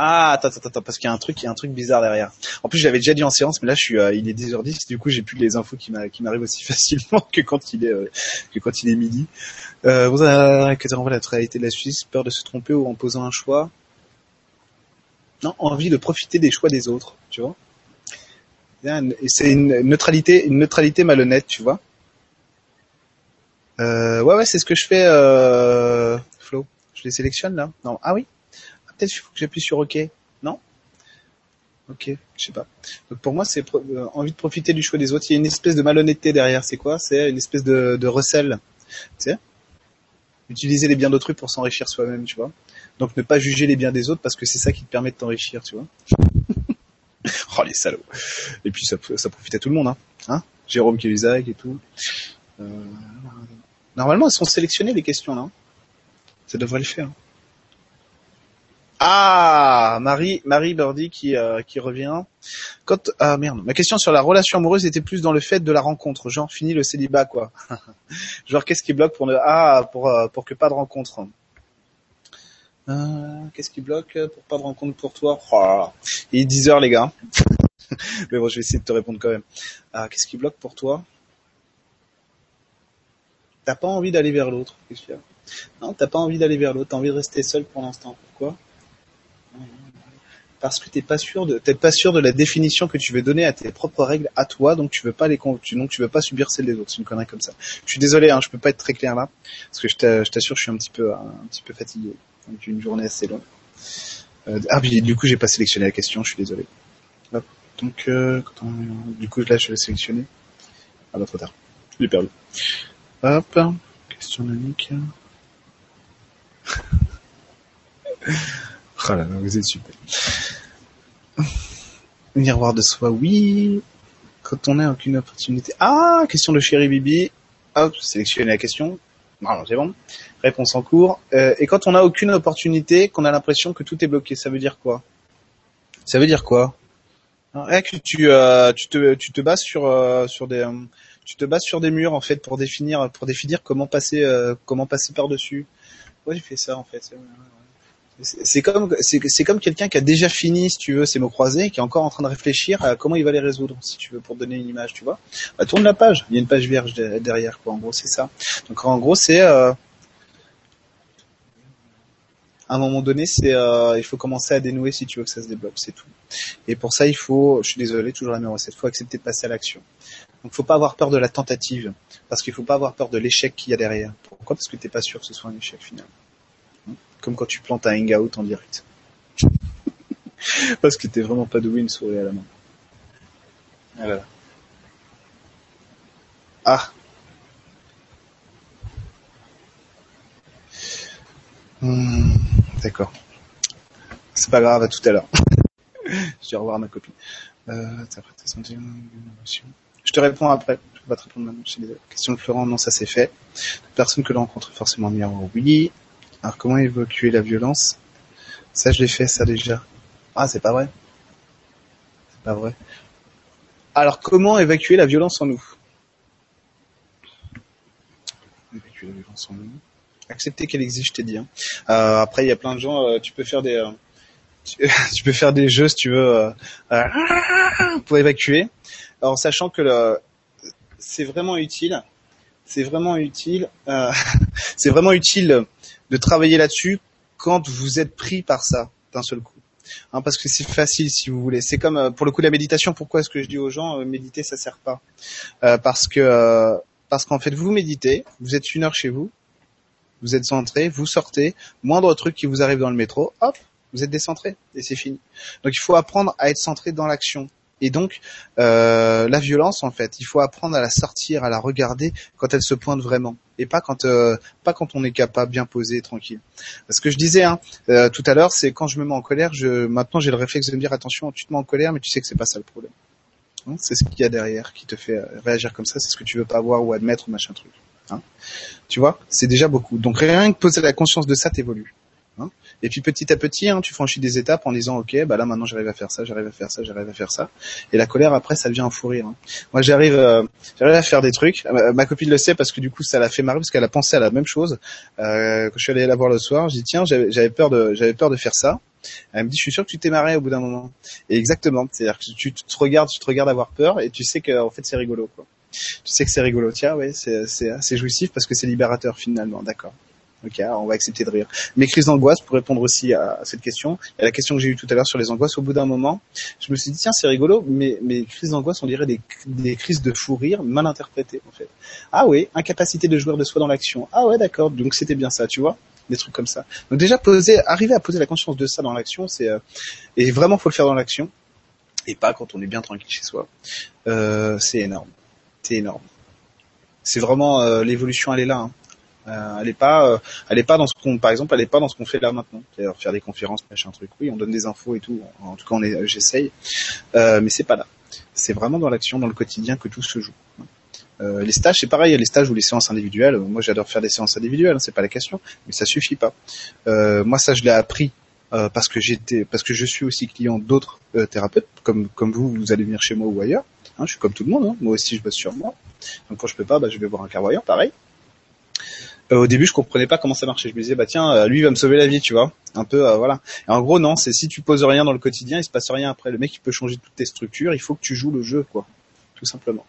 Ah, attends, attends, attends, parce qu'il y a un truc, il y a un truc bizarre derrière. En plus, j'avais déjà dit en séance, mais là, je suis, euh, il est 10h10, du coup, j'ai plus les infos qui m'arrivent aussi (laughs) facilement que quand il est, euh, que quand il est midi. Euh, vous avez la réalité de la Suisse, peur de se tromper ou en posant un choix? Non, envie de profiter des choix des autres, tu vois? C'est une neutralité, une neutralité malhonnête, tu vois? Euh, ouais, ouais, c'est ce que je fais, euh, Flo. Je les sélectionne là. Non, ah oui peut-être faut que j'appuie sur OK. Non? Ok, je sais pas. Donc pour moi, c'est euh, envie de profiter du choix des autres. Il y a une espèce de malhonnêteté derrière. C'est quoi? C'est une espèce de, de recel. Tu sais? Utiliser les biens d'autrui pour s'enrichir soi-même, tu vois. Donc ne pas juger les biens des autres parce que c'est ça qui te permet de t'enrichir, tu vois. (laughs) oh les salauds. Et puis ça, ça profite à tout le monde, hein. hein? Jérôme Kélusac et tout. Euh, normalement, elles sont sélectionnées les questions là. Ça devrait le faire. Ah, Marie, Marie Birdie qui euh, qui revient. Quand ah merde, ma question sur la relation amoureuse était plus dans le fait de la rencontre, genre fini le célibat quoi. (laughs) genre qu'est-ce qui bloque pour ne ah pour euh, pour que pas de rencontre? Euh, qu'est-ce qui bloque pour pas de rencontre pour toi? Oh Il est 10 heures les gars. (laughs) Mais bon, je vais essayer de te répondre quand même. Ah, qu'est-ce qui bloque pour toi? T'as pas envie d'aller vers l'autre, Non, t'as pas envie d'aller vers l'autre, t'as envie de rester seul pour l'instant. Parce que t'es pas sûr de t'es pas sûr de la définition que tu veux donner à tes propres règles à toi, donc tu veux pas les donc tu veux pas subir celles des autres. C'est une connerie comme ça. Je suis désolé, hein, je peux pas être très clair là, parce que je t'assure, je suis un petit peu un petit peu fatigué. Donc une journée assez longue. Euh, ah puis du coup j'ai pas sélectionné la question, je suis désolé. Hop. Donc euh, quand on, du coup là je vais sélectionner. Ah bah trop tard, je l'ai perdu. Hop, question de Nick. (laughs) oh là vous êtes super. Miroir de soi, oui. Quand on n'a aucune opportunité. Ah, question de chéri Bibi. Hop, sélectionner la question. Non, c'est bon. Réponse en cours. Euh, et quand on n'a aucune opportunité, qu'on a l'impression que tout est bloqué, ça veut dire quoi? Ça veut dire quoi? Que tu, euh, tu te, tu te bases sur, euh, bases sur des murs en fait pour définir, pour définir comment passer, par dessus. Ouais, j'ai fait ça en fait? C'est comme c'est comme quelqu'un qui a déjà fini, si tu veux, ses mots croisés, qui est encore en train de réfléchir à comment il va les résoudre, si tu veux, pour donner une image, tu vois. Bah, tourne la page, il y a une page vierge derrière, quoi. En gros, c'est ça. Donc en gros, c'est euh, à un moment donné, c'est euh, il faut commencer à dénouer si tu veux que ça se débloque, c'est tout. Et pour ça, il faut, je suis désolé, toujours la même recette, faut accepter de passer à l'action. Donc, faut pas avoir peur de la tentative, parce qu'il faut pas avoir peur de l'échec qu'il y a derrière. Pourquoi? Parce que t'es pas sûr que ce soit un échec final comme quand tu plantes un hangout en direct. (laughs) Parce que t'es vraiment pas doué une souris à la main. Voilà. Ah. Hmm, d'accord. C'est pas grave, à tout à l'heure. (laughs) Je vais revoir ma copine. Euh, je te réponds après. Je vais pas te répondre maintenant. Question de Florent, non, ça c'est fait. Personne que l'on rencontre forcément miroir, oui. Alors comment évacuer la violence? Ça je l'ai fait ça déjà. Ah c'est pas vrai. C'est pas vrai. Alors comment évacuer la violence en nous? Évacuer la violence en nous. Accepter qu'elle existe, je t'ai dit. Hein. Euh, après il y a plein de gens. Euh, tu peux faire des euh, tu, (laughs) peux faire des jeux si tu veux pour évacuer. Alors sachant que c'est vraiment utile. C'est vraiment utile. (laughs) c'est vraiment utile de travailler là-dessus quand vous êtes pris par ça d'un seul coup. Hein, parce que c'est facile si vous voulez. C'est comme euh, pour le coup la méditation. Pourquoi est-ce que je dis aux gens euh, méditer ça sert pas? Euh, Parce que euh, parce qu'en fait vous méditez, vous êtes une heure chez vous, vous êtes centré, vous sortez, moindre truc qui vous arrive dans le métro, hop, vous êtes décentré et c'est fini. Donc il faut apprendre à être centré dans l'action. Et donc, euh, la violence, en fait, il faut apprendre à la sortir, à la regarder quand elle se pointe vraiment, et pas quand euh, pas quand on est capable, bien posé, tranquille. Ce que je disais hein, euh, tout à l'heure, c'est quand je me mets en colère, je maintenant j'ai le réflexe de me dire attention, tu te mets en colère, mais tu sais que c'est pas ça le problème. Hein, c'est ce qu'il y a derrière qui te fait réagir comme ça, c'est ce que tu veux pas voir ou admettre ou machin truc. Hein. Tu vois, c'est déjà beaucoup. Donc rien que poser la conscience de ça, t'évolues. Hein et puis petit à petit, hein, tu franchis des étapes en disant ok, bah là maintenant j'arrive à faire ça, j'arrive à faire ça, j'arrive à faire ça. Et la colère après, ça devient un fou rire. Hein. Moi j'arrive, euh, j'arrive à faire des trucs. Euh, ma copine le sait parce que du coup ça l'a fait marrer parce qu'elle a pensé à la même chose. Euh, quand je suis allé la voir le soir, j'ai dit tiens, j'avais peur de, j'avais peur de faire ça. Elle me dit, je suis sûr que tu t'es marré au bout d'un moment. Et exactement, c'est-à-dire que tu te regardes, tu te regardes avoir peur et tu sais que en fait c'est rigolo. Quoi. Tu sais que c'est rigolo. Tiens, ouais, c'est c'est jouissif parce que c'est libérateur finalement. D'accord. Ok, on va accepter de rire. Mes crises d'angoisse, pour répondre aussi à cette question, et la question que j'ai eue tout à l'heure sur les angoisses, au bout d'un moment, je me suis dit, tiens, c'est rigolo, mais mes crises d'angoisse, on dirait des, des crises de fou rire mal interprétées, en fait. Ah oui, incapacité de jouer de soi dans l'action. Ah ouais, d'accord, donc c'était bien ça, tu vois des trucs comme ça. Donc déjà poser, arriver à poser la conscience de ça dans l'action, c'est euh, et vraiment faut le faire dans l'action et pas quand on est bien tranquille chez soi. Euh, c'est énorme, c'est énorme. C'est vraiment euh, l'évolution, elle est là. Hein. Euh, elle est pas, euh, elle est pas dans ce qu'on, par exemple, elle est pas dans ce qu'on fait là maintenant. C'est-à-dire faire des conférences, machin truc. Oui, on donne des infos et tout. En tout cas, on est, j'essaye, euh, mais c'est pas là. C'est vraiment dans l'action, dans le quotidien que tout se joue. Euh, les stages, c'est pareil, les stages ou les séances individuelles. Moi, j'adore faire des séances individuelles, hein, c'est pas la question, mais ça suffit pas. Euh, moi, ça, je l'ai appris parce que j'étais, parce que je suis aussi client d'autres thérapeutes, comme comme vous, vous allez venir chez moi ou ailleurs. Hein, je suis comme tout le monde. Hein. Moi aussi, je bosse sur moi. Donc quand je peux pas, bah, je vais voir un clairvoyant, pareil. Euh, au début je comprenais pas comment ça marchait. Je me disais bah tiens euh, lui il va me sauver la vie tu vois un peu euh, voilà. Et en gros non c'est si tu poses rien dans le quotidien il se passe rien après. Le mec il peut changer toutes tes structures. Il faut que tu joues le jeu quoi tout simplement.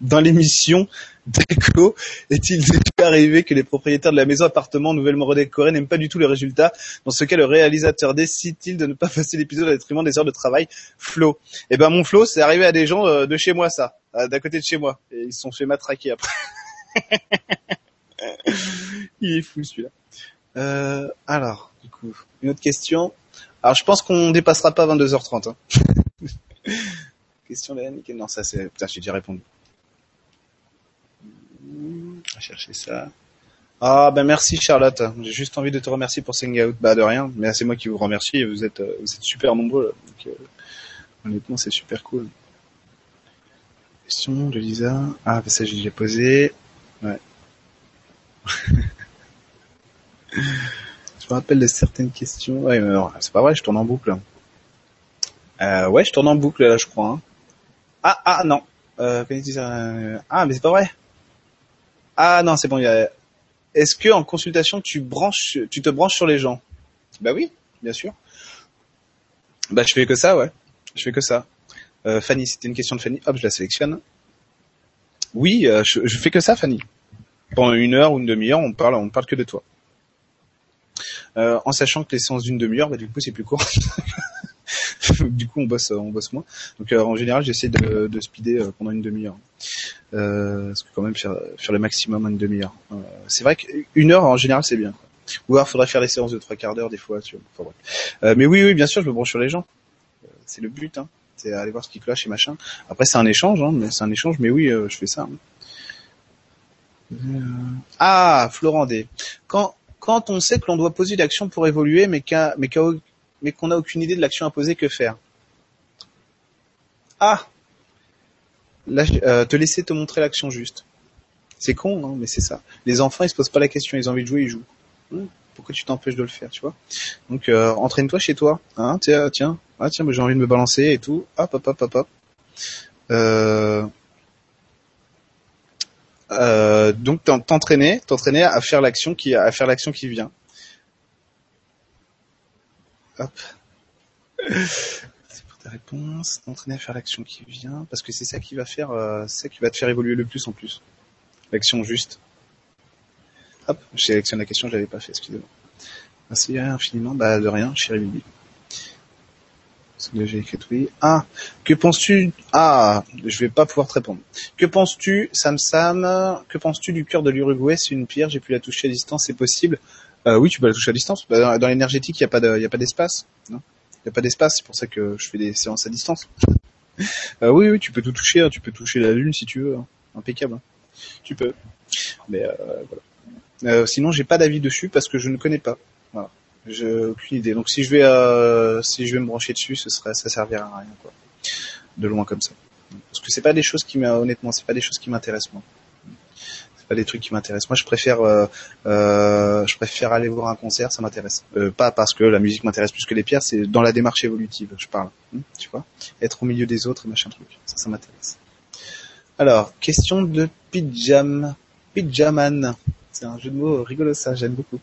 Dans l'émission déco, est-il déjà arrivé que les propriétaires de la maison appartement nouvellement redécorée n'aiment pas du tout le résultat Dans ce cas, le réalisateur décide-t-il de ne pas passer l'épisode à détriment des heures de travail? Flo. Eh ben mon Flo, c'est arrivé à des gens euh, de chez moi ça, d'à côté de chez moi, et ils se sont fait matraquer après. (laughs) (laughs) Il est fou celui-là. Euh, alors, du coup, une autre question. Alors, je pense qu'on dépassera pas 22h30. Hein. (laughs) question de Non, ça c'est... Putain, j'ai déjà répondu. On va chercher ça. Ah ben merci Charlotte. J'ai juste envie de te remercier pour ce hangout. Bah de rien, mais c'est moi qui vous remercie. Vous êtes vous êtes super nombreux. Donc, euh, honnêtement, c'est super cool. Question de Lisa. Ah ben ça j'ai déjà posé. Ouais. (laughs) je me rappelle de certaines questions. Ouais, mais c'est pas vrai, je tourne en boucle. Euh, ouais, je tourne en boucle là, je crois. Hein. Ah, ah, non. Euh, ah, mais c'est pas vrai. Ah non, c'est bon. Est-ce que en consultation tu branches, tu te branches sur les gens? Bah oui, bien sûr. Bah je fais que ça, ouais. Je fais que ça. Euh, Fanny, c'était une question de Fanny. Hop, je la sélectionne. Oui, euh, je fais que ça, Fanny pendant une heure ou une demi-heure, on parle, on parle que de toi. Euh, en sachant que les séances d'une demi-heure, bah, du coup, c'est plus court. (laughs) du coup, on bosse, on bosse moins. Donc, euh, en général, j'essaie de, de speeder euh, pendant une demi-heure. Euh, parce que quand même faire, faire le maximum en une demi-heure. c'est vrai qu'une heure, en général, c'est bien. Quoi. Ou alors, faudrait faire les séances de trois quarts d'heure des fois. Tu vois. Enfin, mais oui, oui, bien sûr, je me branche sur les gens. c'est le but. Hein. C'est aller voir ce qui cloche et machin. Après, c'est un échange, hein, mais c'est un échange. Mais oui, je fais ça. Hein. Ah, Florent. Quand, quand on sait que l'on doit poser l'action pour évoluer, mais qu'on mais n'a aucune idée de l'action à poser, que faire? Ah euh, Te laisser te montrer l'action juste. C'est con, non Mais c'est ça. Les enfants, ils se posent pas la question, ils ont envie de jouer, ils jouent. Hum, pourquoi tu t'empêches de le faire, tu vois? Donc, euh, entraîne-toi chez toi. Hein tiens, tiens, ah, tiens, j'ai envie de me balancer et tout. Hop, hop, hop, hop, hop. Euh, euh, donc t'entraîner, t'entraîner à faire l'action qui, à faire l'action qui vient. Hop. C'est pour ta réponse. T'entraîner à faire l'action qui vient, parce que c'est ça qui va faire, euh, c'est qui va te faire évoluer le plus en plus. L'action juste. Hop, je sélectionne la question, je l'avais pas fait, excusez-moi. Merci infiniment, bah de rien, chérie Bibi. J'ai écrit oui. Ah, que penses-tu Ah, je vais pas pouvoir te répondre. Que penses-tu, Sam Sam Que penses-tu du cœur de l'Uruguay? C'est une pierre, j'ai pu la toucher à distance, c'est possible euh, Oui, tu peux la toucher à distance. Bah, dans l'énergétique, il y a pas de, d'espace. Il y a pas d'espace, c'est pour ça que je fais des séances à distance. (laughs) euh, oui, oui, tu peux tout toucher. Hein. tu peux toucher la lune si tu veux. Hein. Impeccable. Hein. Tu peux. Mais euh, voilà. Sinon, j'ai pas d'avis dessus parce que je ne connais pas. Voilà. J'ai aucune idée. Donc si je vais euh, si je vais me brancher dessus, ce serait ça servira à rien quoi. De loin comme ça. Parce que c'est pas des choses qui honnêtement, c'est pas des choses qui m'intéressent moi. C'est pas des trucs qui m'intéressent. Moi, je préfère euh, euh, je préfère aller voir un concert, ça m'intéresse. Euh, pas parce que la musique m'intéresse plus que les pierres, c'est dans la démarche évolutive, je parle. Hein, tu vois, être au milieu des autres, machin truc. Ça, ça m'intéresse. Alors, question de Pijam, Pijaman. C'est un jeu de mots rigolo ça, j'aime beaucoup.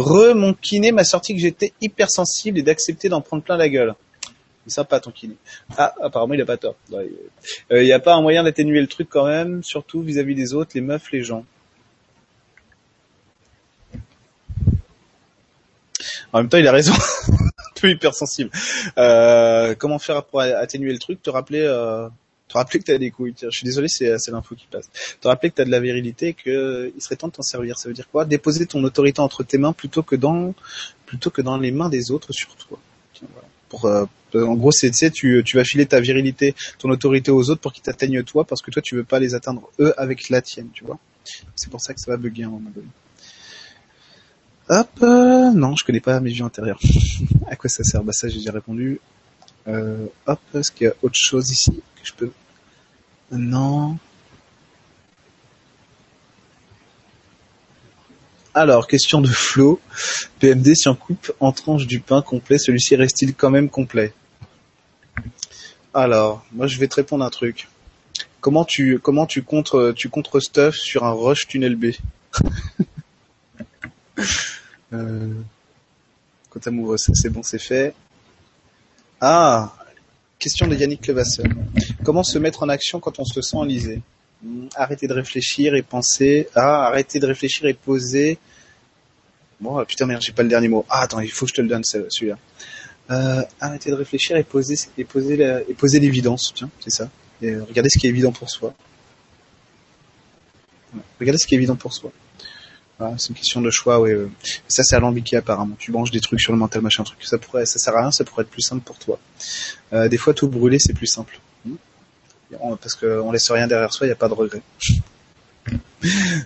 Re, mon kiné m'a sorti que j'étais hypersensible et d'accepter d'en prendre plein la gueule. C'est sympa ton kiné. Ah, apparemment il a pas tort. Il euh, n'y a pas un moyen d'atténuer le truc quand même, surtout vis-à-vis des autres, les meufs, les gens. En même temps, il a raison. (laughs) Un peu hypersensible. Euh, comment faire pour atténuer le truc Te rappeler euh, te rappeler que tu as des couilles. Je suis désolé, c'est, l'info qui passe. Te rappeler que tu as de la virilité et qu'il serait temps de t'en servir. Ça veut dire quoi? Déposer ton autorité entre tes mains plutôt que dans plutôt que dans les mains des autres sur toi. Pour, euh, en gros, c'est tu, tu vas filer ta virilité, ton autorité aux autres pour qu'ils t'atteignent toi parce que toi tu veux pas les atteindre eux avec la tienne, tu vois. C'est pour ça que ça va bugger à un. Hop, euh, non, je connais pas mes vies intérieures. (laughs) à quoi ça sert? Bah ça j'ai déjà répondu. Euh, hop, est-ce qu'il y a autre chose ici que je peux non. Alors, question de Flo. PMD, si on coupe en tranche du pain complet, celui-ci reste-t-il quand même complet? Alors, moi je vais te répondre un truc. Comment tu comment tu contre tu contre stuff sur un rush tunnel B? (laughs) Euh, Quand amoureux, c'est bon, c'est fait. Ah, Question de Yannick Levasseur. Comment se mettre en action quand on se sent enlisé Hmm, Arrêtez de réfléchir et penser. Ah, arrêtez de réfléchir et poser. Bon, ah, putain merde, j'ai pas le dernier mot. Ah, attends, il faut que je te le donne celui-là. Euh, arrêtez de réfléchir et poser et poser l'évidence. Tiens, c'est ça. Et euh, regardez ce qui est évident pour soi. Regardez ce qui est évident pour soi. C'est une question de choix, oui. Ça, c'est alambiqué apparemment. Tu branches des trucs sur le mental, machin, truc. Ça pourrait, ça sert à rien, ça pourrait être plus simple pour toi. Euh, des fois, tout brûler, c'est plus simple. Hmm. Parce qu'on laisse rien derrière soi, il n'y a pas de regret. (laughs)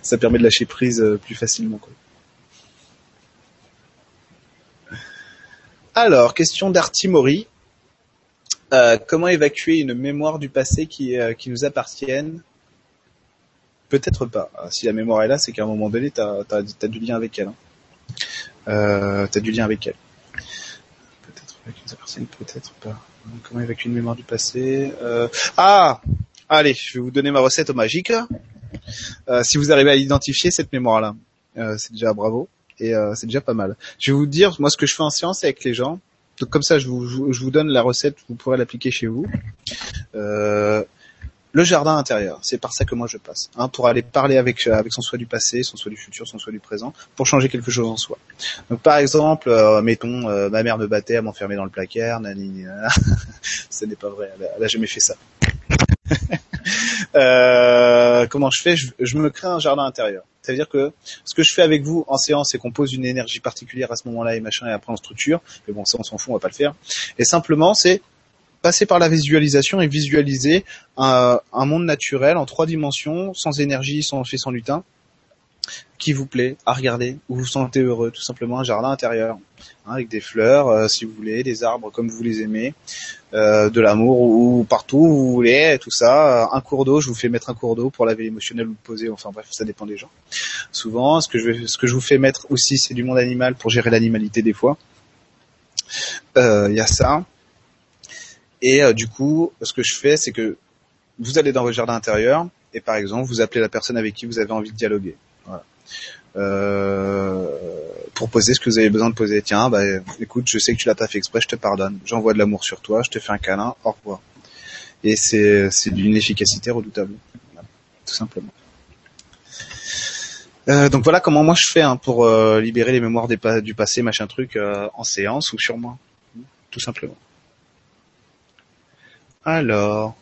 ça permet de lâcher prise euh, plus facilement, quoi. Alors, question d'Artimori. Euh, comment évacuer une mémoire du passé qui, qui nous appartienne? Peut-être pas. Ah, Si la mémoire est là, c'est qu'à un moment donné, tu as, du lien avec elle. Hein. Euh, tu as du lien avec elle. Peut-être qui nous appartienne, peut-être pas. Comment évacuer une mémoire du passé Euh, Ah Allez, je vais vous donner ma recette au magique. Euh, si vous arrivez à identifier cette mémoire-là, euh, c'est déjà bravo. Et euh, c'est déjà pas mal. Je vais vous dire, moi, ce que je fais en séance avec les gens. Donc, comme ça, je vous- je vous donne la recette, vous pourrez l'appliquer chez vous. Le jardin intérieur, c'est par ça que moi je passe, hein, pour aller parler avec euh, avec son soi du passé, son soi du futur, son soi du présent, pour changer quelque chose en soi. Donc par exemple, euh, mettons, euh, ma mère me battait, elle m'enfermait dans le placard, nani, (laughs) ce n'est pas vrai, elle a, elle a jamais fait ça. (laughs) Euh, comment je fais? Je, je me crée un jardin intérieur. C'est-à-dire que ce que je fais avec vous en séance, c'est qu'on pose une énergie particulière à ce moment-là et machin, et après on structure. Mais bon, ça on s'en fout, on va pas le faire. Et simplement, c'est passer par la visualisation et visualiser un, monde naturel en trois dimensions, sans énergie, sans fait, sans lutin, qui vous plaît à regarder, où vous vous sentez heureux, tout simplement un jardin intérieur, hein, avec des fleurs, euh, si vous voulez, des arbres comme vous les aimez, euh, de l'amour ou partout où vous voulez, tout ça, Euh, un cours d'eau, je vous fais mettre un cours d'eau pour laver l'émotionnel ou le poser, enfin bref, ça dépend des gens. Souvent, ce que je, vous fais mettre aussi, c'est du monde animal pour gérer l'animalité des fois. Il y a ça. Et euh, du coup, ce que je fais, c'est que vous allez dans votre jardin intérieur et par exemple, vous appelez la personne avec qui vous avez envie de dialoguer. Voilà. Euh, pour poser ce que vous avez besoin de poser. Tiens, bah, écoute, je sais que tu l'as pas fait exprès, je te pardonne. J'envoie de l'amour sur toi, je te fais un câlin, au revoir. Et c'est c'est d'une efficacité redoutable, Voilà. tout simplement. Euh, donc voilà comment moi je fais hein, pour euh, libérer les mémoires du passé, machin truc, euh, en séance ou sur moi, tout simplement. Alors,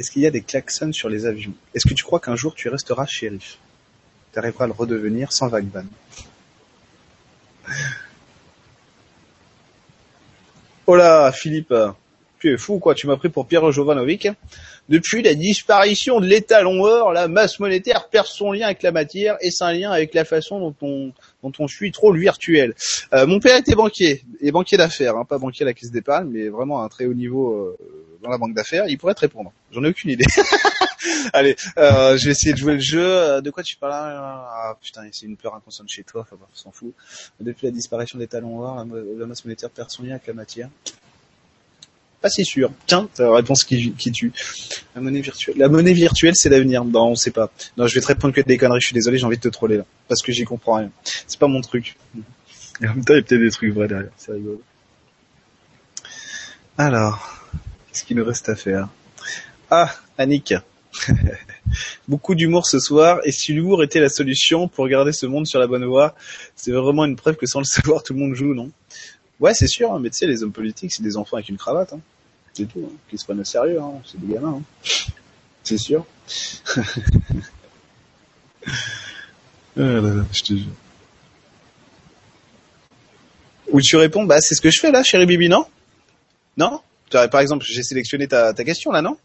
est-ce qu'il y a des klaxons sur les avions? Est-ce que tu crois qu'un jour tu resteras shérif Tu à le redevenir sans vague ban Oh là, Philippe, tu es fou quoi, tu m'as pris pour Pierre Jovanovic. Depuis la disparition de l'étalon or, la masse monétaire perd son lien avec la matière et son lien avec la façon dont on, dont on suit trop le virtuel. Euh, mon père était banquier, et banquier d'affaires, hein, pas banquier à la caisse d'épargne, mais vraiment à un très haut niveau euh, dans la banque d'affaires. Il pourrait te répondre. J'en ai aucune idée. (laughs) Allez, euh, je vais essayer de jouer le jeu. De quoi tu parles là? Ah putain, c'est une peur inconsciente chez toi, enfin, on s'en fout. Depuis la disparition des talons or, la masse monétaire perd son lien avec la matière. Pas si sûr. Tiens, c'est la réponse qui, tue. La monnaie virtuelle. La monnaie virtuelle, c'est l'avenir. Non, on sait pas. Non, je vais répondre que des conneries. Je suis désolé, j'ai envie de te troller là, parce que j'y comprends rien. C'est pas mon truc. Et en même temps, il y a peut-être des trucs vrais derrière. C'est rigolo. Alors, qu'est-ce qu'il nous reste à faire? Ah, Annick. (laughs) Beaucoup d'humour ce soir, et si l'humour était la solution pour garder ce monde sur la bonne voie, c'est vraiment une preuve que sans le savoir, tout le monde joue, non? Ouais, c'est sûr, hein, mais tu sais, les hommes politiques, c'est des enfants avec une cravate, hein. c'est tout, hein, qui se prennent au sérieux, hein. c'est des gamins, hein. c'est sûr. (laughs) Ah là là, je te jure. Ou tu réponds, bah c'est ce que je fais là, chérie Bibi, non? Non? Par exemple, j'ai sélectionné ta, ta question là, non?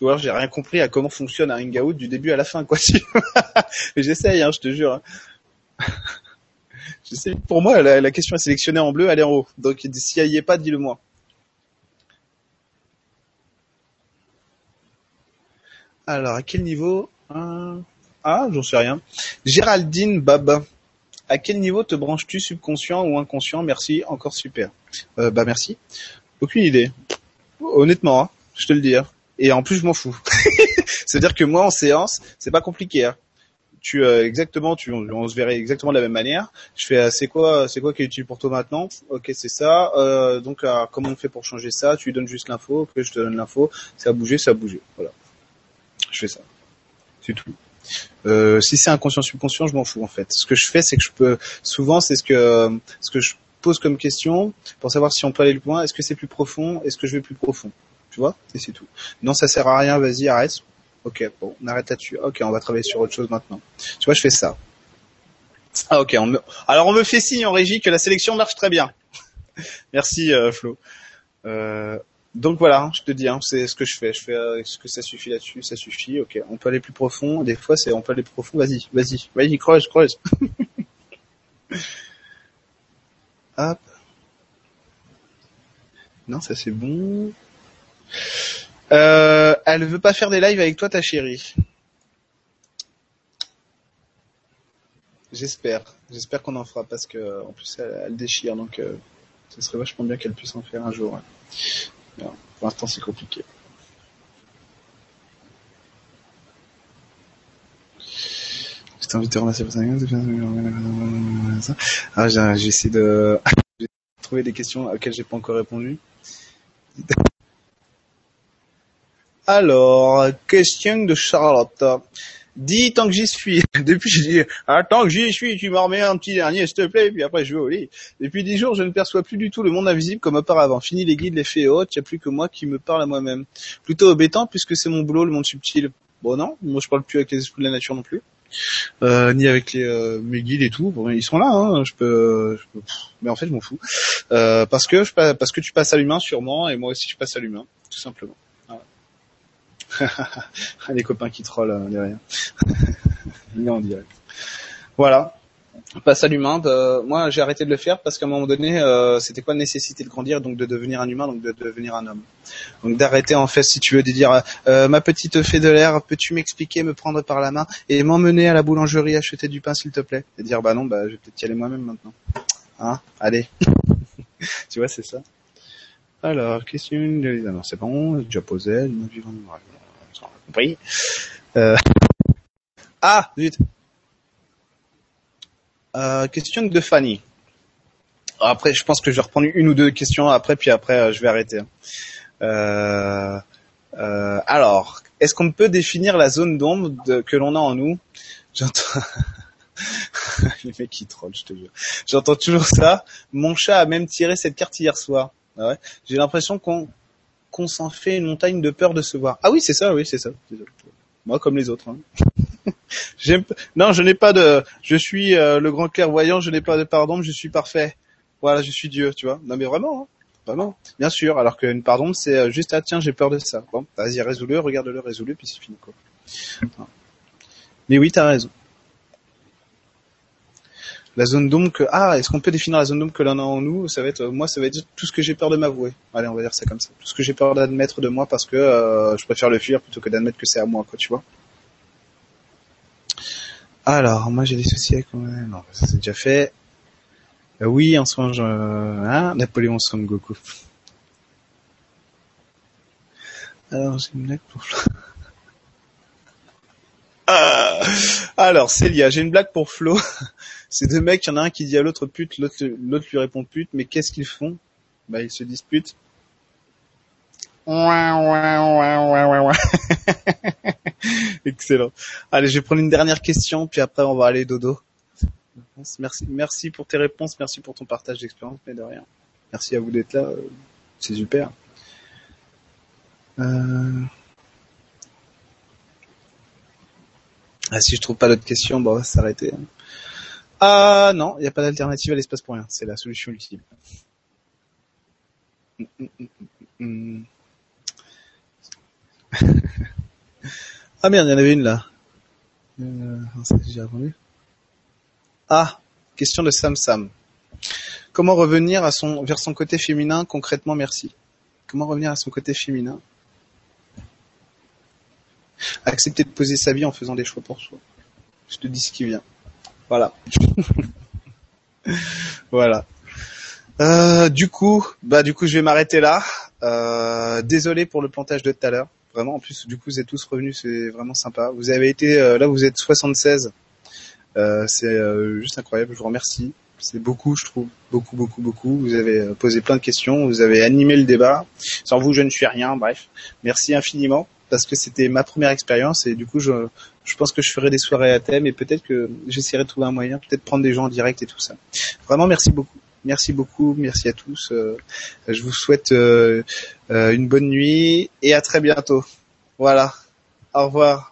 Ou alors j'ai rien compris à comment fonctionne un hangout du début à la fin, quoi. (laughs) J'essaye, hein, je te jure. Pour moi, la, question est sélectionnée en bleu, elle est en haut. Donc si elle y est pas, dis-le moi. Alors, à quel niveau Ah, j'en sais rien. Géraldine Bab. À quel niveau te branches-tu subconscient ou inconscient? Merci, encore super. Euh, bah merci. Aucune idée. Honnêtement, hein, je te le dis. hein. Et en plus, je m'en fous. (laughs) C'est-à-dire que moi, en séance, c'est pas compliqué. hein. Tu euh, exactement, tu, on, on se verrait exactement de la même manière. Je fais, euh, c'est quoi, c'est quoi qui est utile pour toi maintenant? Ok, c'est ça. Euh, donc, euh, comment on fait pour changer ça? Tu lui donnes juste l'info, que je te donne l'info. Ça a bougé, ça a bougé. Voilà. Je fais ça. C'est tout. Euh, si c'est inconscient subconscient, je m'en fous en fait. Ce que je fais, c'est que je peux souvent, c'est ce que ce que je pose comme question pour savoir si on peut aller plus loin. Est-ce que c'est plus profond? Est-ce que je vais plus profond? Tu vois? Et c'est tout. Non, ça sert à rien. Vas-y, arrête. Ok, bon, on arrête là-dessus. Ok, on va travailler sur autre chose maintenant. Tu vois, je fais ça. Ah ok. On me... Alors on me fait signe en régie que la sélection marche très bien. (laughs) Merci euh, Flo. Euh, donc voilà, je te dis, hein, c'est ce que je fais. Je fais, euh, est-ce que ça suffit là-dessus Ça suffit, ok. On peut aller plus profond. Des fois, c'est on peut aller plus profond. Vas-y, vas-y, vas-y, creuse, creuse. (laughs) Hop. Non, ça c'est bon. Euh, elle veut pas faire des lives avec toi, ta chérie. J'espère. J'espère qu'on en fera parce que en plus elle, déchire donc euh, ce serait vachement bien qu'elle puisse en faire un jour. Pour l'instant c'est compliqué. J'étais invité à remercier Ah, essayé de trouver des questions auxquelles j'ai pas encore répondu. Alors, question de Charlotte. Dis tant que j'y suis. (laughs) Depuis, je dis, ah, tant que j'y suis, tu m'en remets un petit dernier, s'il te plaît, puis après je vais au lit. Depuis dix jours, je ne perçois plus du tout le monde invisible comme auparavant. Fini les guides, les fées hautes, il n'y a plus que moi qui me parle à moi-même. Plutôt embêtant puisque c'est mon boulot, le monde subtil. Bon non, moi je parle plus avec les esprits de la nature non plus. Euh, ni avec les euh, mes guides et tout. Ils sont là, hein, je peux, mais en fait je m'en fous. Euh, parce que parce que tu passes à l'humain sûrement, et moi aussi je passe à l'humain, tout simplement. (laughs) Les copains qui trollent euh, derrière. (laughs) Là, en direct. Voilà. Passe à l'humain. Moi, j'ai arrêté de le faire parce qu'à un moment donné, euh, c'était quoi la nécessité de grandir, donc de devenir un humain, donc de devenir un homme. Donc d'arrêter en fait, si tu veux, de dire euh, ma petite fée de l'air, peux-tu m'expliquer, me prendre par la main et m'emmener à la boulangerie acheter du pain, s'il te plaît? Et dire bah non, bah je vais peut-être y aller moi-même maintenant. Hein? Allez. (laughs) tu vois, c'est ça. Alors, question non, c'est bon, déjà posé. vivant, ouais, Euh... Ah, zut. Euh, question de Fanny. Après, je pense que je vais reprendre une ou deux questions après, puis après, euh, je vais arrêter. Euh, euh, alors, est-ce qu'on peut définir la zone d'ombre que l'on a en nous? J'entends... (laughs) Les mecs qui trollent, je te jure. J'entends toujours ça. Mon chat a même tiré cette carte hier soir. Ah. J'ai l'impression qu'on qu'on s'en fait une montagne de peur de se voir. Ah oui, c'est ça, oui, c'est ça. Moi, comme les autres. Hein. (laughs) Non, je n'ai pas de. Je suis euh, le grand clairvoyant. Je n'ai pas de pardon. Je suis parfait. Voilà, je suis Dieu, tu vois. Non, mais vraiment, hein. vraiment. Bien sûr. Alors qu'une pardon, c'est euh, juste ah tiens, j'ai peur de ça. Bon, vas-y, résous-le, regarde-le, résous-le, puis c'est fini quoi. Mais oui, t'as raison. La zone d'ombre que ah, est-ce qu'on peut définir la zone d'ombre que l'on a en nous? Ça va être euh, moi, ça va être tout ce que j'ai peur de m'avouer. Allez, on va dire ça comme ça. Tout ce que j'ai peur d'admettre de moi parce que euh, je préfère le fuir plutôt que d'admettre que c'est à moi, quoi, tu vois. Alors, moi j'ai des soucis avec non, ça c'est déjà fait. Euh, oui, en moment, je... hein, Napoléon Son Goku. Alors, j'ai une blague pour. Ah Alors, Célia, j'ai une blague pour Flo. (laughs) C'est deux mecs, il y en a un qui dit à l'autre pute, l'autre lui répond pute, mais qu'est-ce qu'ils font? Bah, ils se disputent. (laughs) Excellent. Allez, je vais prendre une dernière question, puis après on va aller dodo. Merci, merci pour tes réponses, merci pour ton partage d'expérience, mais de rien. Merci à vous d'être là, euh, c'est super. Euh... Ah, si je trouve pas d'autres questions, bon, on va s'arrêter. hein. Ah non, il n'y a pas d'alternative à l'espace pour rien, c'est la solution ultime. Mm, mm, mm, (laughs) ah merde, il y en avait une là. Euh. Ah, question de Sam Sam. Comment revenir à son, vers son côté féminin concrètement, merci. Comment revenir à son côté féminin? Accepter de poser sa vie en faisant des choix pour soi. Je te dis ce qui vient. Voilà. (laughs) voilà. Euh, du coup, bah du coup, je vais m'arrêter là. Euh, désolé pour le plantage de tout à l'heure. Vraiment, en plus, du coup, vous êtes tous revenus, c'est vraiment sympa. Vous avez été euh, là, vous êtes 76. Euh, c'est euh, juste incroyable. Je vous remercie. C'est beaucoup, je trouve, beaucoup, beaucoup, beaucoup. Vous avez euh, posé plein de questions, vous avez animé le débat. Sans vous, je ne suis rien. Bref, merci infiniment. Parce que c'était ma première expérience et du coup je, je pense que je ferai des soirées à thème et peut-être que j'essaierai de trouver un moyen, peut-être prendre des gens en direct et tout ça. Vraiment merci beaucoup. Merci beaucoup, merci à tous. Euh, je vous souhaite euh, euh, une bonne nuit et à très bientôt. Voilà. Au revoir.